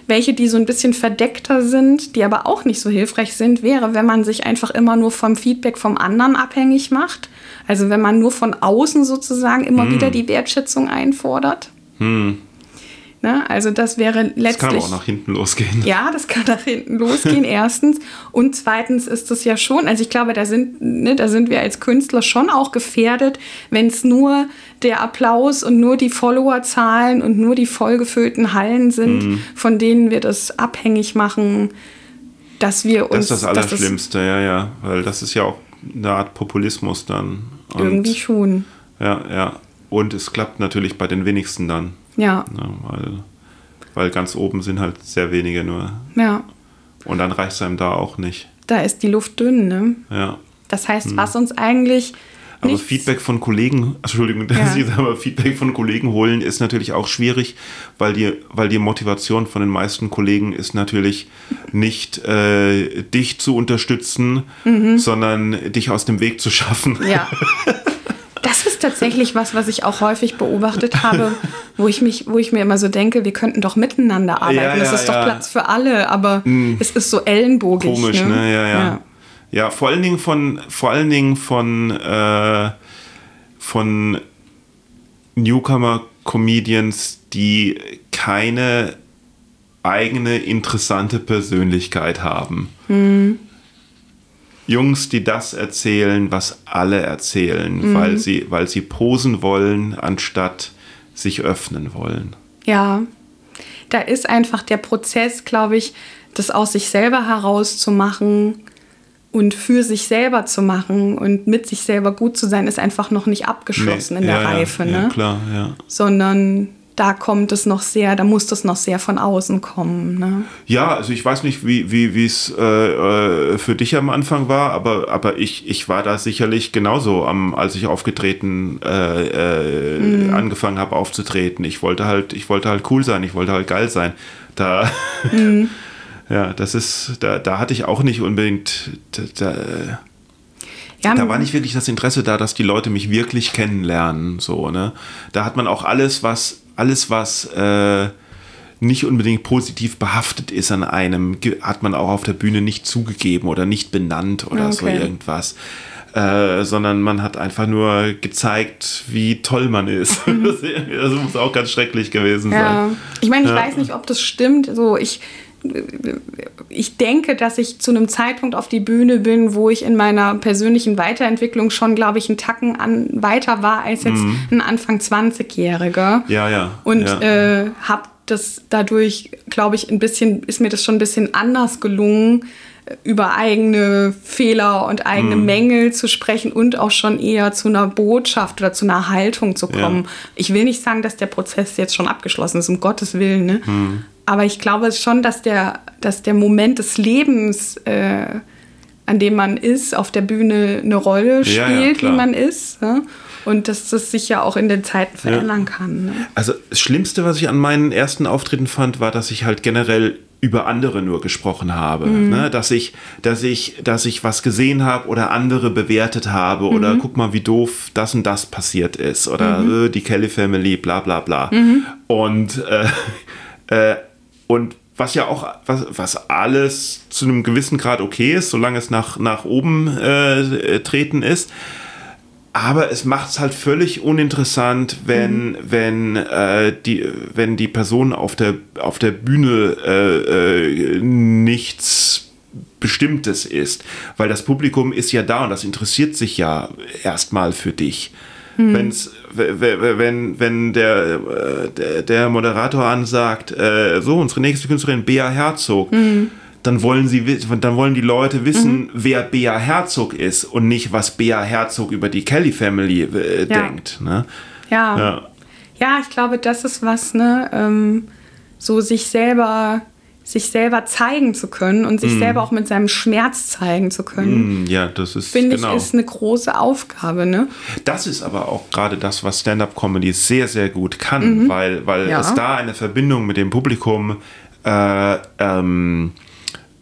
welche, die so ein bisschen verdeckter sind, die aber auch nicht so hilfreich sind, wäre, wenn man sich einfach immer nur vom Feedback vom anderen abhängig macht. Also wenn man nur von außen sozusagen immer hm. wieder die Wertschätzung einfordert. Hm. Ne? Also das wäre letztlich. Das kann auch nach hinten losgehen. Ja, das kann nach hinten losgehen, erstens. Und zweitens ist es ja schon, also ich glaube, da sind, ne, da sind wir als Künstler schon auch gefährdet, wenn es nur der Applaus und nur die Followerzahlen und nur die vollgefüllten Hallen sind, mhm. von denen wir das abhängig machen, dass wir uns. Das ist das Allerschlimmste, das, ja, ja. Weil das ist ja auch eine Art Populismus dann. Und irgendwie schon. Ja, ja. Und es klappt natürlich bei den wenigsten dann. Ja. ja weil, weil ganz oben sind halt sehr wenige nur. Ja. Und dann reicht es einem da auch nicht. Da ist die Luft dünn, ne? Ja. Das heißt, hm. was uns eigentlich. Aber Feedback von Kollegen, Entschuldigung, dass ja. aber Feedback von Kollegen holen ist natürlich auch schwierig, weil die, weil die Motivation von den meisten Kollegen ist natürlich nicht äh, dich zu unterstützen, mhm. sondern dich aus dem Weg zu schaffen. Ja. Tatsächlich was, was ich auch häufig beobachtet habe, wo ich mich, wo ich mir immer so denke, wir könnten doch miteinander arbeiten. Ja, ja, es ist ja. doch Platz für alle, aber mm. es ist so ellenbogig. Komisch, ne? ne? Ja, ja, ja. vor allen Dingen von, vor allen Dingen von, äh, von Newcomer-Comedians, die keine eigene interessante Persönlichkeit haben. Mhm. Jungs, die das erzählen, was alle erzählen, mhm. weil, sie, weil sie posen wollen, anstatt sich öffnen wollen. Ja, da ist einfach der Prozess, glaube ich, das aus sich selber herauszumachen und für sich selber zu machen und mit sich selber gut zu sein, ist einfach noch nicht abgeschlossen nee, in der ja, Reife. Ja, ne? ja, klar, ja. Sondern da kommt es noch sehr, da muss das noch sehr von außen kommen. Ne? Ja, also ich weiß nicht, wie wie es äh, äh, für dich am Anfang war, aber aber ich ich war da sicherlich genauso am, als ich aufgetreten äh, äh, mhm. angefangen habe aufzutreten. Ich wollte halt ich wollte halt cool sein, ich wollte halt geil sein. Da mhm. ja, das ist da da hatte ich auch nicht unbedingt da, da ja, da war nicht wirklich das Interesse da, dass die Leute mich wirklich kennenlernen. So, ne? Da hat man auch alles, was alles, was äh, nicht unbedingt positiv behaftet ist an einem, hat man auch auf der Bühne nicht zugegeben oder nicht benannt oder okay. so irgendwas. Äh, sondern man hat einfach nur gezeigt, wie toll man ist. Mhm. das muss auch ganz schrecklich gewesen ja. sein. Ich meine, ich ja. weiß nicht, ob das stimmt. So, ich, ich denke, dass ich zu einem Zeitpunkt auf die Bühne bin, wo ich in meiner persönlichen Weiterentwicklung schon, glaube ich, einen Tacken an, weiter war als jetzt mhm. ein Anfang 20-Jähriger. Ja, ja. Und ja. äh, habe das dadurch, glaube ich, ein bisschen, ist mir das schon ein bisschen anders gelungen, über eigene Fehler und eigene mhm. Mängel zu sprechen und auch schon eher zu einer Botschaft oder zu einer Haltung zu kommen. Ja. Ich will nicht sagen, dass der Prozess jetzt schon abgeschlossen ist, um Gottes Willen. Ne? Mhm. Aber ich glaube schon, dass der, dass der Moment des Lebens, äh, an dem man ist, auf der Bühne eine Rolle spielt, ja, ja, wie man ist. Ne? Und dass das sich ja auch in den Zeiten verändern kann. Ne? Also das Schlimmste, was ich an meinen ersten Auftritten fand, war, dass ich halt generell über andere nur gesprochen habe, mhm. ne? dass ich, dass ich, dass ich was gesehen habe oder andere bewertet habe mhm. oder guck mal, wie doof das und das passiert ist oder mhm. äh, die Kelly Family, bla bla bla. Mhm. Und äh, äh, und was ja auch, was, was alles zu einem gewissen Grad okay ist, solange es nach, nach oben äh, treten ist. Aber es macht es halt völlig uninteressant, wenn, mhm. wenn, äh, die, wenn die Person auf der, auf der Bühne äh, äh, nichts Bestimmtes ist. Weil das Publikum ist ja da und das interessiert sich ja erstmal für dich. Mhm. Wenn's, wenn, wenn der, äh, der, der Moderator ansagt, äh, so, unsere nächste Künstlerin Bea Herzog, mhm dann wollen sie dann wollen die Leute wissen, mhm. wer Bea Herzog ist und nicht, was Bea Herzog über die Kelly Family äh, ja. denkt. Ne? Ja. ja. ja. ich glaube, das ist was, ne, ähm, so sich selber sich selber zeigen zu können und sich mm. selber auch mit seinem Schmerz zeigen zu können. Mm, ja, das ist finde genau. ich ist eine große Aufgabe, ne? Das ist aber auch gerade das, was Stand-up Comedy sehr sehr gut kann, mhm. weil weil ja. es da eine Verbindung mit dem Publikum äh, ähm,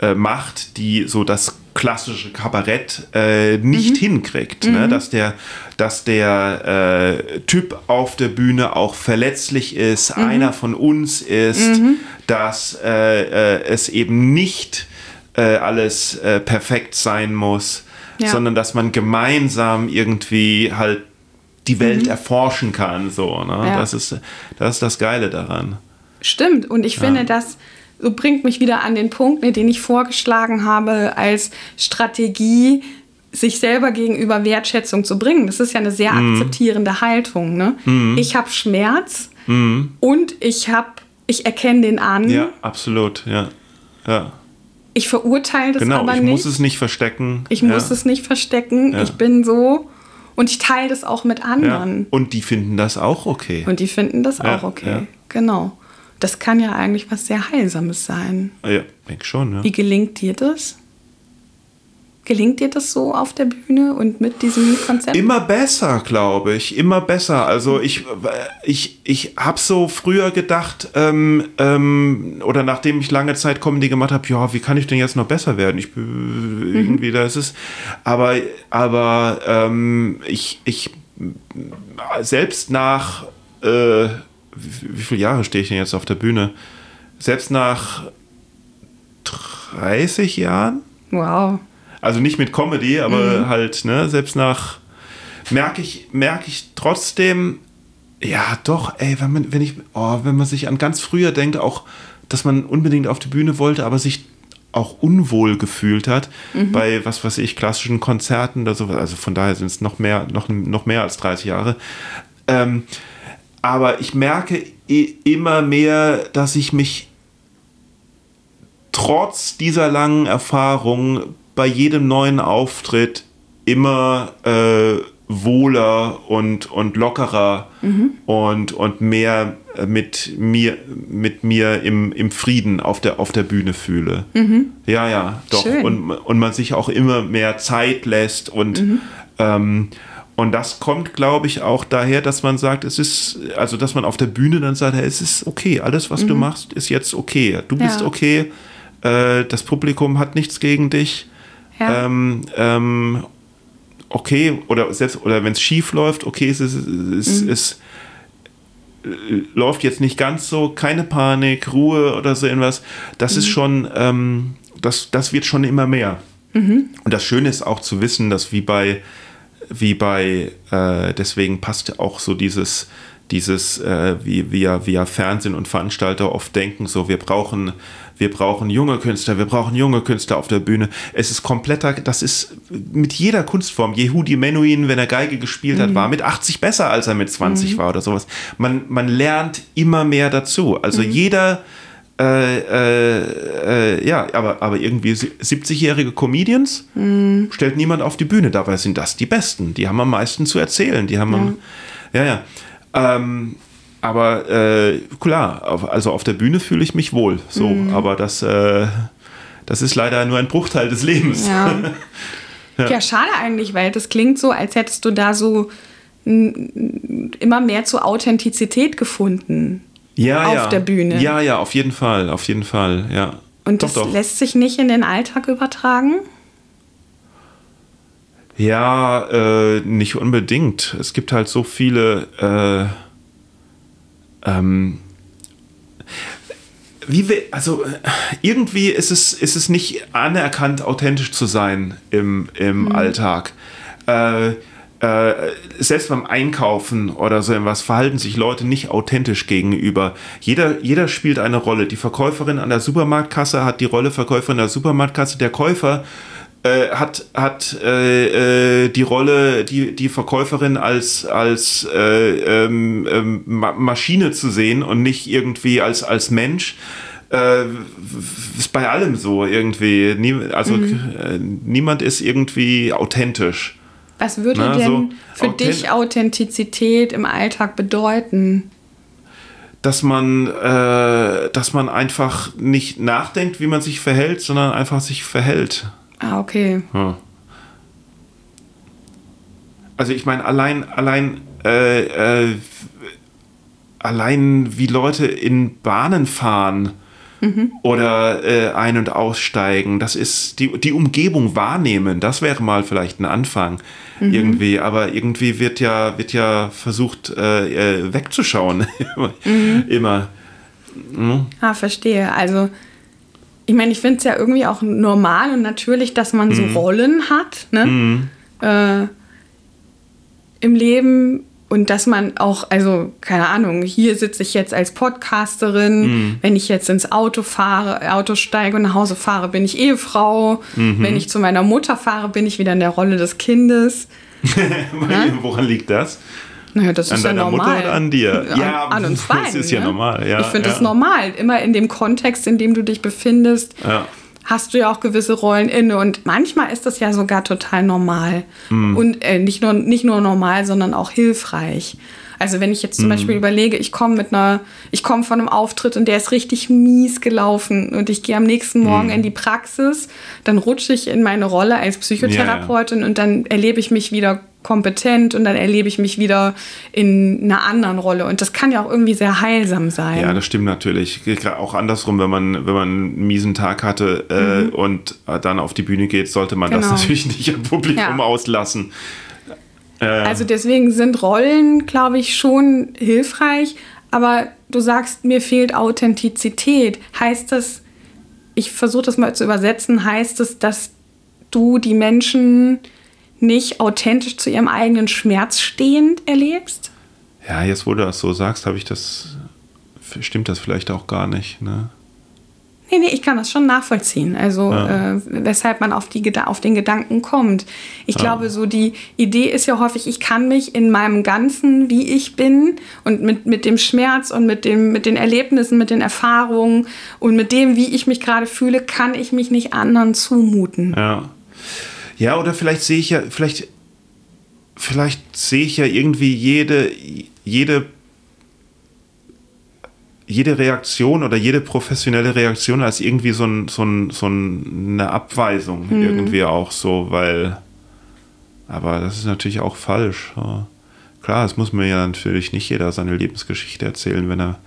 äh, macht, die so das klassische Kabarett äh, nicht mhm. hinkriegt. Ne? Mhm. Dass der, dass der äh, Typ auf der Bühne auch verletzlich ist, mhm. einer von uns ist, mhm. dass äh, äh, es eben nicht äh, alles perfekt sein muss, ja. sondern dass man gemeinsam irgendwie halt die Welt mhm. erforschen kann. So, ne? Ja. das, ist, das ist das Geile daran. Stimmt, und ich finde, dass so bringt mich wieder an den Punkt, ne, den ich vorgeschlagen habe als Strategie, sich selber gegenüber Wertschätzung zu bringen. Das ist ja eine sehr mm. akzeptierende Haltung. Ne? Mm. Ich habe Schmerz mm. und ich habe, ich erkenne den an. Ja, absolut, ja. ja. Ich verurteile das genau, aber nicht. ich muss es nicht verstecken. Ich ja. muss es nicht verstecken. Ja. Ich bin so und ich teile das auch mit anderen. Und die finden das auch okay. Und die finden das auch okay. Genau. Das kann ja eigentlich was sehr Heilsames sein. Ja, denke schon. Ja. Wie gelingt dir das? Gelingt dir das so auf der Bühne und mit diesem Konzept? Immer besser, glaube ich. Immer besser. Also ich, ich, ich habe so früher gedacht, ähm, ähm, oder nachdem ich lange Zeit Comedy gemacht habe, ja, wie kann ich denn jetzt noch besser werden? Ich mhm. irgendwie, da ist es. Aber, aber ähm, ich, ich selbst nach äh, wie, wie viele Jahre stehe ich denn jetzt auf der Bühne? Selbst nach 30 Jahren? Wow. Also nicht mit Comedy, aber mhm. halt, ne, selbst nach merke ich, merke ich trotzdem, ja, doch, ey, wenn man, wenn ich, oh, wenn man sich an ganz früher denkt, auch, dass man unbedingt auf die Bühne wollte, aber sich auch unwohl gefühlt hat mhm. bei was weiß ich klassischen Konzerten oder so also von daher sind es noch mehr noch, noch mehr als 30 Jahre ähm, aber ich merke immer mehr, dass ich mich trotz dieser langen Erfahrung bei jedem neuen Auftritt immer äh, wohler und, und lockerer mhm. und, und mehr mit mir, mit mir im, im Frieden auf der, auf der Bühne fühle. Mhm. Ja, ja, doch. Und, und man sich auch immer mehr Zeit lässt und mhm. ähm, und das kommt, glaube ich, auch daher, dass man sagt, es ist, also dass man auf der Bühne dann sagt, hey, es ist okay, alles, was mhm. du machst, ist jetzt okay. Du ja. bist okay, äh, das Publikum hat nichts gegen dich. Ja. Ähm, ähm, okay, oder selbst, oder wenn es schief läuft, okay, es, ist, es, mhm. es äh, läuft jetzt nicht ganz so, keine Panik, Ruhe oder so irgendwas. Das mhm. ist schon, ähm, das, das wird schon immer mehr. Mhm. Und das Schöne ist auch zu wissen, dass wie bei wie bei, äh, deswegen passt auch so dieses, dieses, äh, wie wir via Fernsehen und Veranstalter oft denken, so wir brauchen, wir brauchen junge Künstler, wir brauchen junge Künstler auf der Bühne. Es ist kompletter, das ist mit jeder Kunstform. Yehudi Menuhin, wenn er Geige gespielt hat, mhm. war mit 80 besser, als er mit 20 mhm. war oder sowas. Man, man lernt immer mehr dazu. Also mhm. jeder äh, äh, äh, ja, aber, aber irgendwie 70-jährige Comedians mm. stellt niemand auf die Bühne. Dabei sind das die Besten. Die haben am meisten zu erzählen. Die haben ja, am, ja. ja. Ähm, aber äh, klar, auf, also auf der Bühne fühle ich mich wohl. So, mm. aber das, äh, das ist leider nur ein Bruchteil des Lebens. Ja. ja. ja, schade eigentlich, weil das klingt so, als hättest du da so immer mehr zur Authentizität gefunden ja, auf ja. der Bühne. Ja, ja, auf jeden Fall, auf jeden Fall, ja. Und das doch. lässt sich nicht in den Alltag übertragen? Ja, äh, nicht unbedingt. Es gibt halt so viele. Äh, ähm, wie wir, also irgendwie ist es, ist es nicht anerkannt, authentisch zu sein im, im mhm. Alltag. Äh, äh, selbst beim Einkaufen oder so etwas verhalten sich Leute nicht authentisch gegenüber. Jeder, jeder spielt eine Rolle. Die Verkäuferin an der Supermarktkasse hat die Rolle Verkäuferin an der Supermarktkasse. Der Käufer äh, hat, hat äh, äh die Rolle, die, die Verkäuferin als, als äh, ähm, ähm, Maschine zu sehen und nicht irgendwie als, als Mensch. Äh, ist bei allem so irgendwie. Nie, also mhm. niemand ist irgendwie authentisch. Was würde Na, denn so für dich Authentizität im Alltag bedeuten? Dass man, äh, dass man einfach nicht nachdenkt, wie man sich verhält, sondern einfach sich verhält. Ah, okay. Ja. Also ich meine, allein, allein, äh, äh, allein wie Leute in Bahnen fahren, mhm. oder äh, ein- und aussteigen. Das ist die, die Umgebung wahrnehmen. Das wäre mal vielleicht ein Anfang mhm. irgendwie. Aber irgendwie wird ja, wird ja versucht, äh, äh wegzuschauen. mhm. Immer. Mhm. Ah, verstehe. Also, ich meine, ich finde es ja irgendwie auch normal und natürlich, dass man so mhm. Rollen hat. Ne? Mhm. Äh, Im Leben und dass man auch, also keine Ahnung, hier sitze ich jetzt als Podcasterin, mhm. wenn ich jetzt ins Auto fahre, Auto steige und nach Hause fahre, bin ich Ehefrau. Mhm. Wenn ich zu meiner Mutter fahre, bin ich wieder in der Rolle des Kindes. Woran liegt das? Naja, das an ist ja normal. Mutter oder an dir? An, ja, an uns beiden. Das ist ja ne? normal. Ja, ich finde ja. das normal. Immer in dem Kontext, in dem du dich befindest. Ja hast du ja auch gewisse Rollen inne und manchmal ist das ja sogar total normal mm. und äh, nicht, nur, nicht nur normal, sondern auch hilfreich. Also wenn ich jetzt zum mm. Beispiel überlege, ich komme mit einer, ich komme von einem Auftritt und der ist richtig mies gelaufen und ich gehe am nächsten Morgen mm. in die Praxis, dann rutsche ich in meine Rolle als Psychotherapeutin ja, ja. und dann erlebe ich mich wieder kompetent und dann erlebe ich mich wieder in einer anderen Rolle. Und das kann ja auch irgendwie sehr heilsam sein. Ja, das stimmt natürlich. Auch andersrum, wenn man, wenn man einen miesen Tag hatte äh, mhm. und dann auf die Bühne geht, sollte man genau. das natürlich nicht im Publikum ja. auslassen. Äh. Also deswegen sind Rollen, glaube ich, schon hilfreich. Aber du sagst, mir fehlt Authentizität. Heißt das, ich versuche das mal zu übersetzen, heißt es, dass du die Menschen nicht authentisch zu ihrem eigenen Schmerz stehend erlebst? Ja, jetzt wo du das so sagst, habe ich das, stimmt das vielleicht auch gar nicht. Ne? Nee, nee, ich kann das schon nachvollziehen. Also, ja. äh, weshalb man auf, die, auf den Gedanken kommt. Ich ja. glaube, so die Idee ist ja häufig, ich kann mich in meinem Ganzen, wie ich bin, und mit, mit dem Schmerz und mit, dem, mit den Erlebnissen, mit den Erfahrungen und mit dem, wie ich mich gerade fühle, kann ich mich nicht anderen zumuten. Ja. Ja, oder vielleicht sehe ich ja, vielleicht, vielleicht sehe ich ja irgendwie jede, jede, jede Reaktion oder jede professionelle Reaktion als irgendwie so, ein, so, ein, so eine Abweisung mhm. irgendwie auch so, weil, aber das ist natürlich auch falsch. Klar, es muss mir ja natürlich nicht jeder seine Lebensgeschichte erzählen, wenn er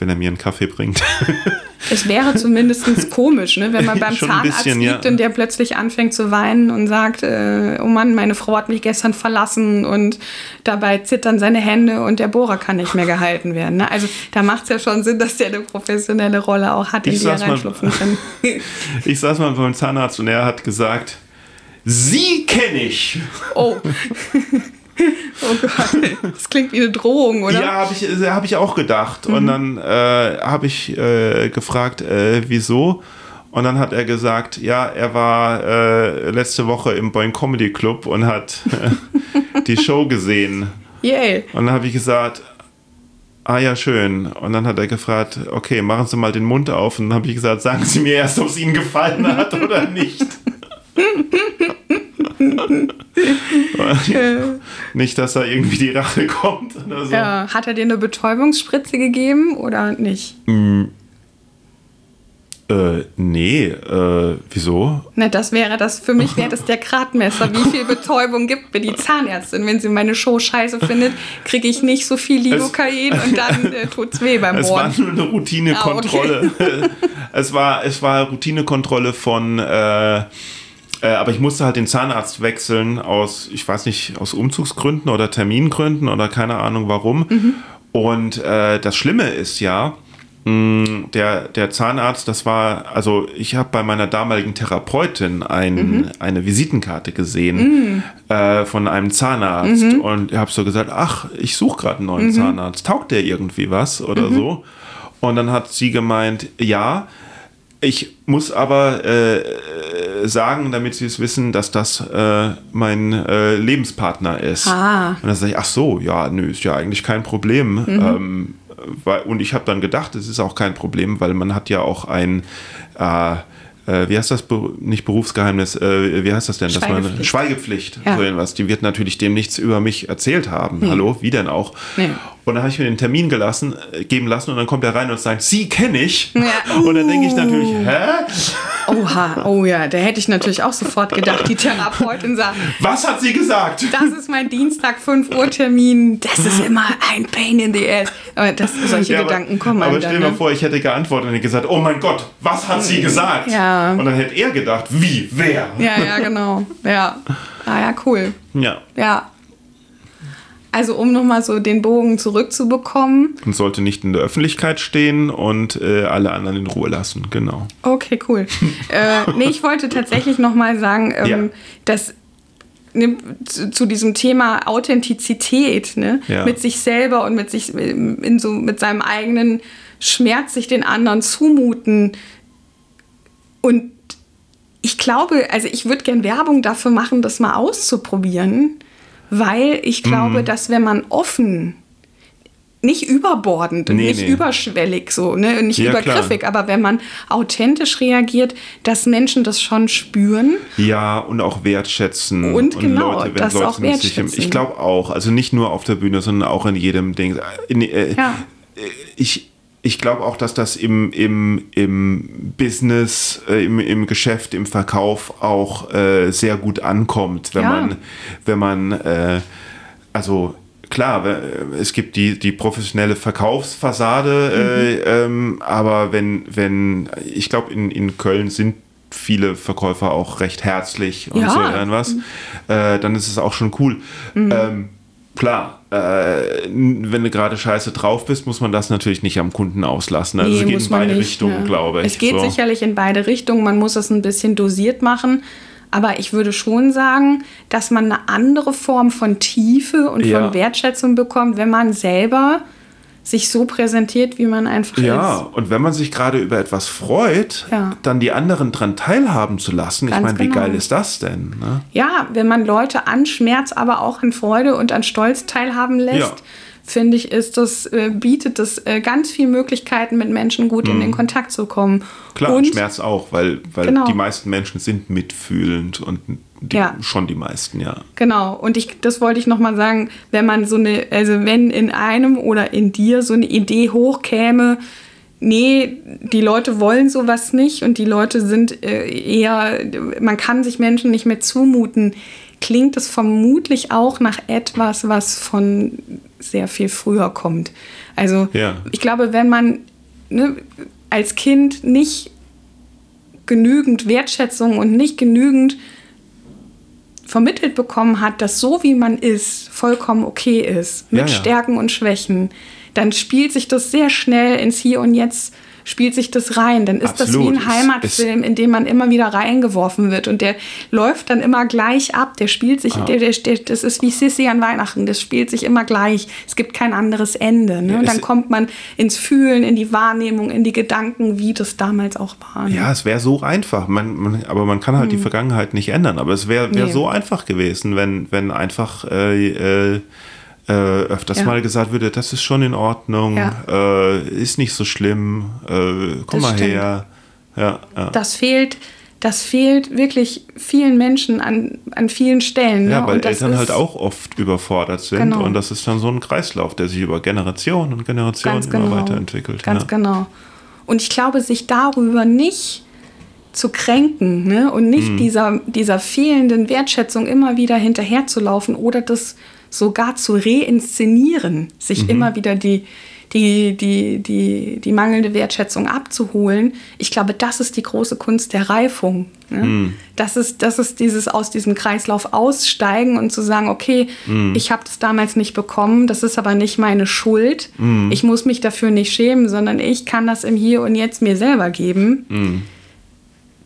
wenn er mir einen Kaffee bringt. Es wäre zumindest komisch, ne? wenn man beim Zahnarzt bisschen, liegt ja. und der plötzlich anfängt zu weinen und sagt, äh, oh Mann, meine Frau hat mich gestern verlassen und dabei zittern seine Hände und der Bohrer kann nicht mehr gehalten werden. Ne? Also da macht es ja schon Sinn, dass der eine professionelle Rolle auch hat, in ich die er reinschlupfen kann. ich saß mal beim Zahnarzt und er hat gesagt, Sie kenne ich. Oh. Oh Gott, das klingt wie eine Drohung, oder? Ja, habe ich, hab ich auch gedacht. Mhm. Und dann äh, habe ich äh, gefragt, äh, wieso? Und dann hat er gesagt, ja, er war äh, letzte Woche im Boing Comedy Club und hat äh, die Show gesehen. Yay. Und dann habe ich gesagt, ah ja, schön. Und dann hat er gefragt, okay, machen Sie mal den Mund auf. Und dann habe ich gesagt, sagen Sie mir erst, ob es Ihnen gefallen hat oder nicht. nicht, dass da irgendwie die Rache kommt oder so. Ja, hat er dir eine Betäubungsspritze gegeben oder nicht? Mm. Äh, nee, äh, wieso? Na, das wäre das, für mich wäre das der Gradmesser, wie viel Betäubung gibt mir die Zahnärztin. Wenn sie meine Show scheiße findet, kriege ich nicht so viel Lidocain und dann äh, es weh beim Ohren. Es war nur eine Routinekontrolle. Ah, okay. es, war, es war Routinekontrolle von äh, äh, aber ich musste halt den Zahnarzt wechseln aus, ich weiß nicht, aus Umzugsgründen oder Termingründen oder keine Ahnung warum. Mhm. Und äh, das Schlimme ist ja, mh, der, der Zahnarzt, das war, also ich habe bei meiner damaligen Therapeutin ein, mhm. eine Visitenkarte gesehen mhm. äh, von einem Zahnarzt und ich habe so gesagt, ach, ich suche gerade einen neuen. Zahnarzt, taugt der irgendwie was oder so? Und dann hat sie gemeint, ja, ich muss aber äh, sagen, damit Sie es wissen, dass das äh, mein äh, Lebenspartner ist. Ah. Und dann sage ich, ach so, ja, nö, ist ja eigentlich kein Problem. Mhm. Ähm, weil, und ich habe dann gedacht, es ist auch kein Problem, weil man hat ja auch ein äh, äh, wie heißt das, nicht Berufsgeheimnis, äh, wie heißt das denn? Schweigepflicht. Dass man, Schweigepflicht, ja. so irgendwas. Die wird natürlich dem nichts über mich erzählt haben. Nee. Hallo, wie denn auch? Nee. Und dann habe ich mir den Termin gelassen, äh, geben lassen und dann kommt er rein und sagt, Sie kenne ich. Ja. Und dann denke ich natürlich, hä? Oha, oh ja, da hätte ich natürlich auch sofort gedacht, die Therapeutin sagt. Was hat sie gesagt? Das ist mein Dienstag 5 Uhr Termin. Das ist immer ein Pain in the ass. Aber das, solche ja, Gedanken kommen Aber stell dir mal ne? vor, ich hätte geantwortet und hätte gesagt, oh mein Gott, was hat sie gesagt? Ja. Und dann hätte er gedacht, wie, wer? Ja, ja, genau. Ja. Ah ja, cool. Ja. Ja. Also um nochmal so den Bogen zurückzubekommen. Und sollte nicht in der Öffentlichkeit stehen und äh, alle anderen in Ruhe lassen, genau. Okay, cool. äh, nee, ich wollte tatsächlich nochmal sagen, ähm, ja. dass ne, zu, zu, diesem Thema Authentizität, ne, ja. mit sich selber und mit sich in so mit seinem eigenen Schmerz sich den anderen zumuten. Und ich glaube, also ich würde gern Werbung dafür machen, das mal auszuprobieren weil ich glaube, mhm. dass wenn man offen nicht überbordend und nee, nicht nee. überschwellig so, ne, nicht ja, übergriffig, klar. aber wenn man authentisch reagiert, dass Menschen das schon spüren. Ja, und auch wertschätzen. Und, und genau, Leute, wenn das Leute auch wertschätzen. Sich, ich glaube auch, also nicht nur auf der Bühne, sondern auch in jedem Ding. In, äh, ja. Ich, ich glaube auch, dass das im, im, im Business, äh, im, im Geschäft, im Verkauf auch äh, sehr gut ankommt, wenn ja. man, wenn man, äh, also klar, es gibt die, die professionelle Verkaufsfassade, äh, mhm. ähm, aber wenn, wenn, ich glaube, in, in Köln sind viele Verkäufer auch recht herzlich und ja. so irgendwas, mhm. Äh, dann ist es auch schon cool. Mhm. Ähm, klar, äh, wenn du gerade scheiße drauf bist, muss man das natürlich nicht am Kunden auslassen. Also nee, es geht in beide nicht, Richtungen, ja. glaube ich. Es geht so. sicherlich in beide Richtungen. Man muss es ein bisschen dosiert machen. Aber ich würde schon sagen, dass man eine andere Form von Tiefe und ja. von Wertschätzung bekommt, wenn man selber sich so präsentiert, wie man einfach ja, ist. Ja, und wenn man sich gerade über etwas freut, ja. dann die anderen daran teilhaben zu lassen. Ganz ich meine, genau. wie geil ist das denn? Ne? Ja, wenn man Leute an Schmerz, aber auch an Freude und an Stolz teilhaben lässt. Ja. Finde ich, ist das, äh, bietet das äh, ganz viele Möglichkeiten, mit Menschen gut mhm. in den Kontakt zu kommen. Klar, und Schmerz auch, weil, weil genau. die meisten Menschen sind mitfühlend und die, ja. Schon die meisten, ja. Genau. Und ich, das wollte ich nochmal sagen, wenn man so eine, also wenn in einem oder in dir so eine Idee hochkäme, nee, die Leute wollen sowas nicht und die Leute sind äh, eher, man kann sich Menschen nicht mehr zumuten, klingt es vermutlich auch nach etwas, was von sehr viel früher kommt. Also ja. ich glaube, wenn man ne, als Kind nicht genügend Wertschätzung und nicht genügend vermittelt bekommen hat, dass so wie man ist, vollkommen okay ist, mit ja, ja. Stärken und Schwächen, dann spielt sich das sehr schnell ins Hier und Jetzt spielt sich das rein. Dann ist Absolut. das wie ein Heimatfilm, in dem man immer wieder reingeworfen wird. Und der läuft dann immer gleich ab. Der spielt sich, ah. der, der, der, das ist wie Sissy an Weihnachten. Das spielt sich immer gleich. Es gibt kein anderes Ende. Ne? Und dann kommt man ins Fühlen, in die Wahrnehmung, in die Gedanken, wie das damals auch war. Ne? Ja, es wäre so einfach. Man, man, aber man kann halt hm. die Vergangenheit nicht ändern. Aber es wäre wär nee. so einfach gewesen, wenn, wenn einfach äh, äh, äh, öfters ja. mal gesagt würde, das ist schon in Ordnung, ja. äh, ist nicht so schlimm, äh, komm das mal stimmt. her. Ja, ja, Das fehlt, das fehlt wirklich vielen Menschen an, an vielen Stellen. Ja, ne? weil Eltern halt auch oft überfordert sind genau. und das ist dann so ein Kreislauf, der sich über Generationen und Generationen Ganz immer genau. weiterentwickelt. Ganz genau. Und ich glaube, sich darüber nicht zu kränken ne? und nicht mhm. dieser, dieser fehlenden Wertschätzung immer wieder hinterherzulaufen oder das sogar zu reinszenieren, sich mhm. immer wieder die, die, die, die, die mangelnde Wertschätzung abzuholen. Ich glaube, das ist die große Kunst der Reifung. Ne? Mm. Das, ist, das ist dieses aus diesem Kreislauf aussteigen und zu sagen, okay, mm. ich habe das damals nicht bekommen, das ist aber nicht meine Schuld. Mm. Ich muss mich dafür nicht schämen, sondern ich kann das im Hier und Jetzt mir selber geben.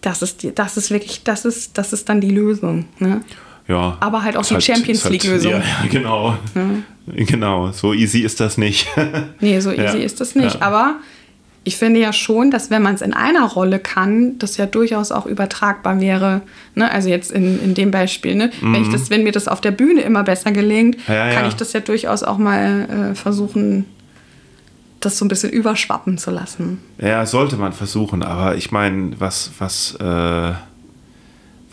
Das ist, die, das ist wirklich, das ist, das ist dann die Lösung. Ne? Ja. Aber halt auch die halt, Champions League-Lösung. Halt, ja, genau. Ja. Genau, so easy ist das nicht. nee, so easy ja. ist das nicht. Aber ich finde ja schon, dass wenn man es in einer Rolle kann, das ja durchaus auch übertragbar wäre. Ne? Also jetzt in, in dem Beispiel, ne? Mhm. wenn, ich das, wenn mir das auf der Bühne immer besser gelingt, ja, kann ich das ja durchaus auch mal äh, versuchen, das so ein bisschen überschwappen zu lassen. Ja, sollte man versuchen, aber ich meine, was, was äh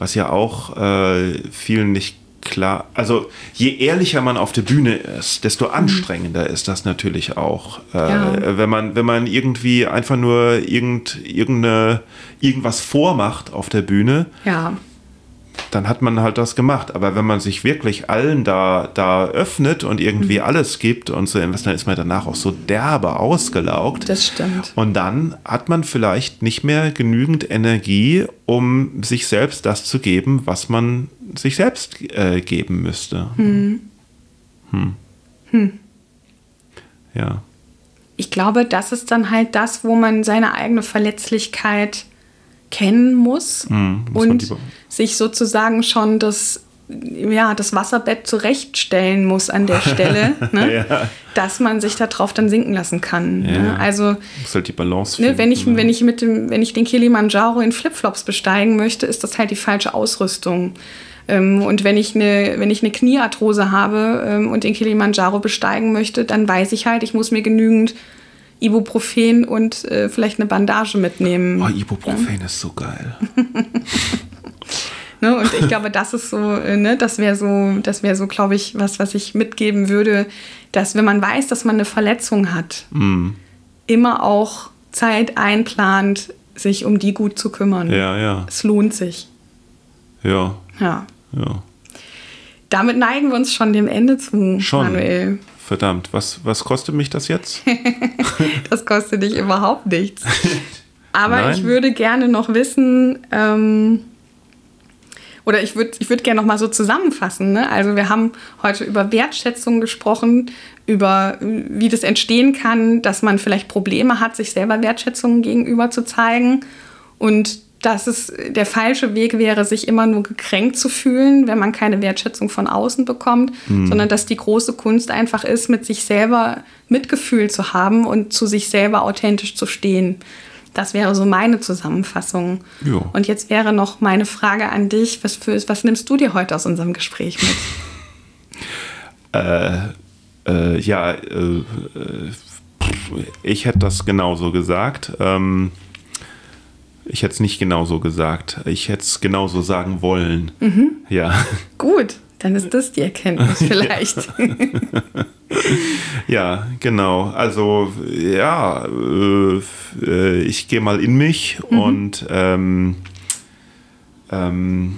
was ja auch äh, vielen nicht klar, also je ehrlicher man auf der Bühne ist, desto mhm. anstrengender ist das natürlich auch. Äh, ja. Wenn man, wenn man irgendwie einfach nur irgend, irgendeine, irgendwas vormacht auf der Bühne, ja dann hat man halt das gemacht. Aber wenn man sich wirklich allen da, da öffnet und irgendwie mhm. alles gibt und so dann ist man danach auch so derbe ausgelaugt. Das stimmt. Und dann hat man vielleicht nicht mehr genügend Energie, um sich selbst das zu geben, was man sich selbst äh, geben müsste. Hm. Hm. Hm. Ja. Ich glaube, das ist dann halt das, wo man seine eigene Verletzlichkeit kennen muss mhm, und sich sozusagen schon das, ja, das Wasserbett zurechtstellen muss an der Stelle, ne? ja. dass man sich darauf dann sinken lassen kann. Ne? Ja. Ne? Also muss halt die Balance ne, wenn ich wenn ich mit dem wenn ich den Kilimanjaro in Flipflops besteigen möchte, ist das halt die falsche Ausrüstung. Ähm, und wenn ich eine, wenn ich eine Kniearthrose habe ähm, und den Kilimanjaro besteigen möchte, dann weiß ich halt, ich muss mir genügend Ibuprofen und äh, vielleicht eine Bandage mitnehmen. Oh, Ibuprofen ja. ist so geil. ne, und ich glaube, das ist so, äh, ne, das wäre so, das wäre so, glaube ich, was, was ich mitgeben würde, dass wenn man weiß, dass man eine Verletzung hat, mm. immer auch Zeit einplant, sich um die gut zu kümmern. Ja, ja. Es lohnt sich. Ja. Ja. Ja. Damit neigen wir uns schon dem Ende zu, schon. Manuel. Verdammt, was, was kostet mich das jetzt? das kostet dich überhaupt nichts. Aber Nein. ich würde gerne noch wissen, ähm, oder ich würde ich würd gerne noch mal so zusammenfassen. Ne? Also wir haben heute über Wertschätzung gesprochen, über wie das entstehen kann, dass man vielleicht Probleme hat, sich selber Wertschätzung gegenüber zu zeigen. Und dass es der falsche Weg wäre, sich immer nur gekränkt zu fühlen, wenn man keine Wertschätzung von außen bekommt, mhm. sondern dass die große Kunst einfach ist, mit sich selber Mitgefühl zu haben und zu sich selber authentisch zu stehen. Das wäre so meine Zusammenfassung. Jo. Und jetzt wäre noch meine Frage an dich: Was, für, was nimmst du dir heute aus unserem Gespräch mit? äh, äh, ja, äh, äh ich hätte das genauso gesagt. Ähm, ich hätte es nicht genauso gesagt. Ich hätte es genauso sagen wollen. Mhm. Ja. Gut, dann ist das die Erkenntnis vielleicht. ja, genau. Also ja, äh, ich gehe mal in mich mhm. und ähm, ähm,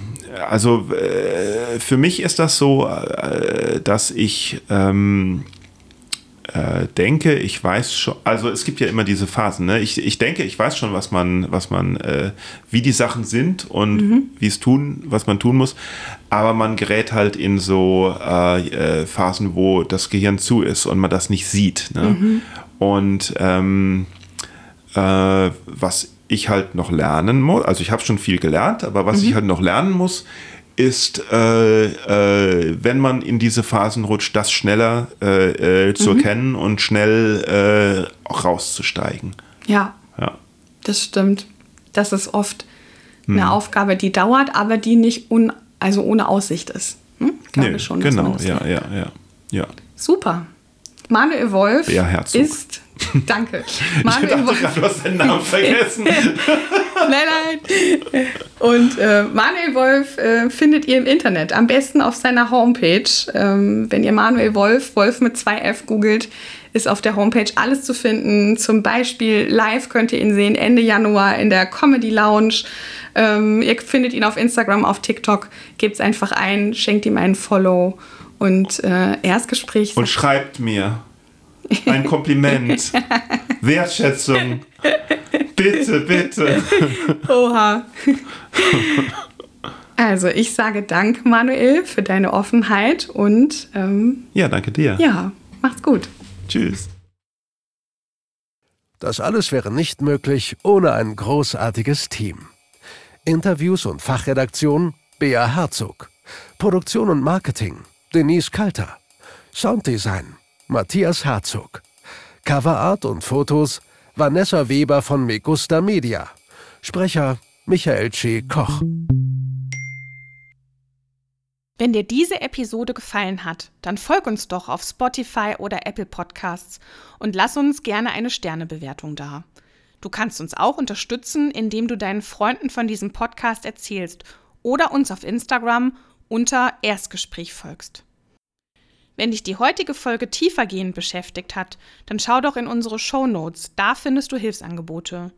also äh, für mich ist das so, äh, dass ich ähm, äh, denke, ich weiß schon, also es gibt ja immer diese Phasen, ne? ich, ich denke, ich weiß schon, was man, was man, äh, wie die Sachen sind und mhm. wie es tun, was man tun muss, aber man gerät halt in so äh, äh Phasen, wo das Gehirn zu ist und man das nicht sieht. Ne? Mhm. Und ähm, äh, was ich halt noch lernen muss, also ich habe schon viel gelernt, aber was mhm. ich halt noch lernen muss, ist, äh, äh, wenn man in diese Phasen rutscht, das schneller äh, äh zu mhm. erkennen und schnell äh, auch rauszusteigen. Ja, ja, das stimmt. Das ist oft eine hm. Aufgabe, die dauert, aber die nicht un also ohne Aussicht ist. Hm? Glaube nee, schon. Genau, ja, ja, ja, ja. Super. Manuel Wolf ist Danke. Manuel ich dachte gerade, du hast deinen Namen vergessen. nein, nein. Und äh, Manuel Wolf äh, findet ihr im Internet, am besten auf seiner Homepage. Ähm, wenn ihr Manuel Wolf, Wolf mit zwei F googelt, ist auf der Homepage alles zu finden. Zum Beispiel live könnt ihr ihn sehen Ende Januar in der Comedy Lounge. Ähm, ihr findet ihn auf Instagram, auf TikTok. Gebt es einfach ein, schenkt ihm einen Follow und äh, Erstgespräch. Und schreibt mir ein Kompliment, Wertschätzung. Bitte, bitte. Oha. Also, ich sage Dank, Manuel, für deine Offenheit und. Ähm, ja, danke dir. Ja, macht's gut. Tschüss. Das alles wäre nicht möglich ohne ein großartiges Team. Interviews und Fachredaktion Bea Herzog. Produktion und Marketing Denise Kalter. Sounddesign Matthias Herzog. Coverart und Fotos Vanessa Weber von Megusta Media. Sprecher Michael C. Koch. Wenn dir diese Episode gefallen hat, dann folg uns doch auf Spotify oder Apple Podcasts und lass uns gerne eine Sternebewertung da. Du kannst uns auch unterstützen, indem du deinen Freunden von diesem Podcast erzählst oder uns auf Instagram unter Erstgespräch folgst. Wenn dich die heutige Folge tiefergehend beschäftigt hat, dann schau doch in unsere Show Notes, da findest du Hilfsangebote.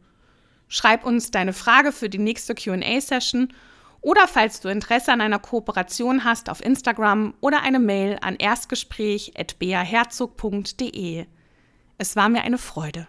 Schreib uns deine Frage für die nächste QA-Session oder falls du Interesse an einer Kooperation hast auf Instagram oder eine Mail an erstgespräch.beaherzog.de. Es war mir eine Freude.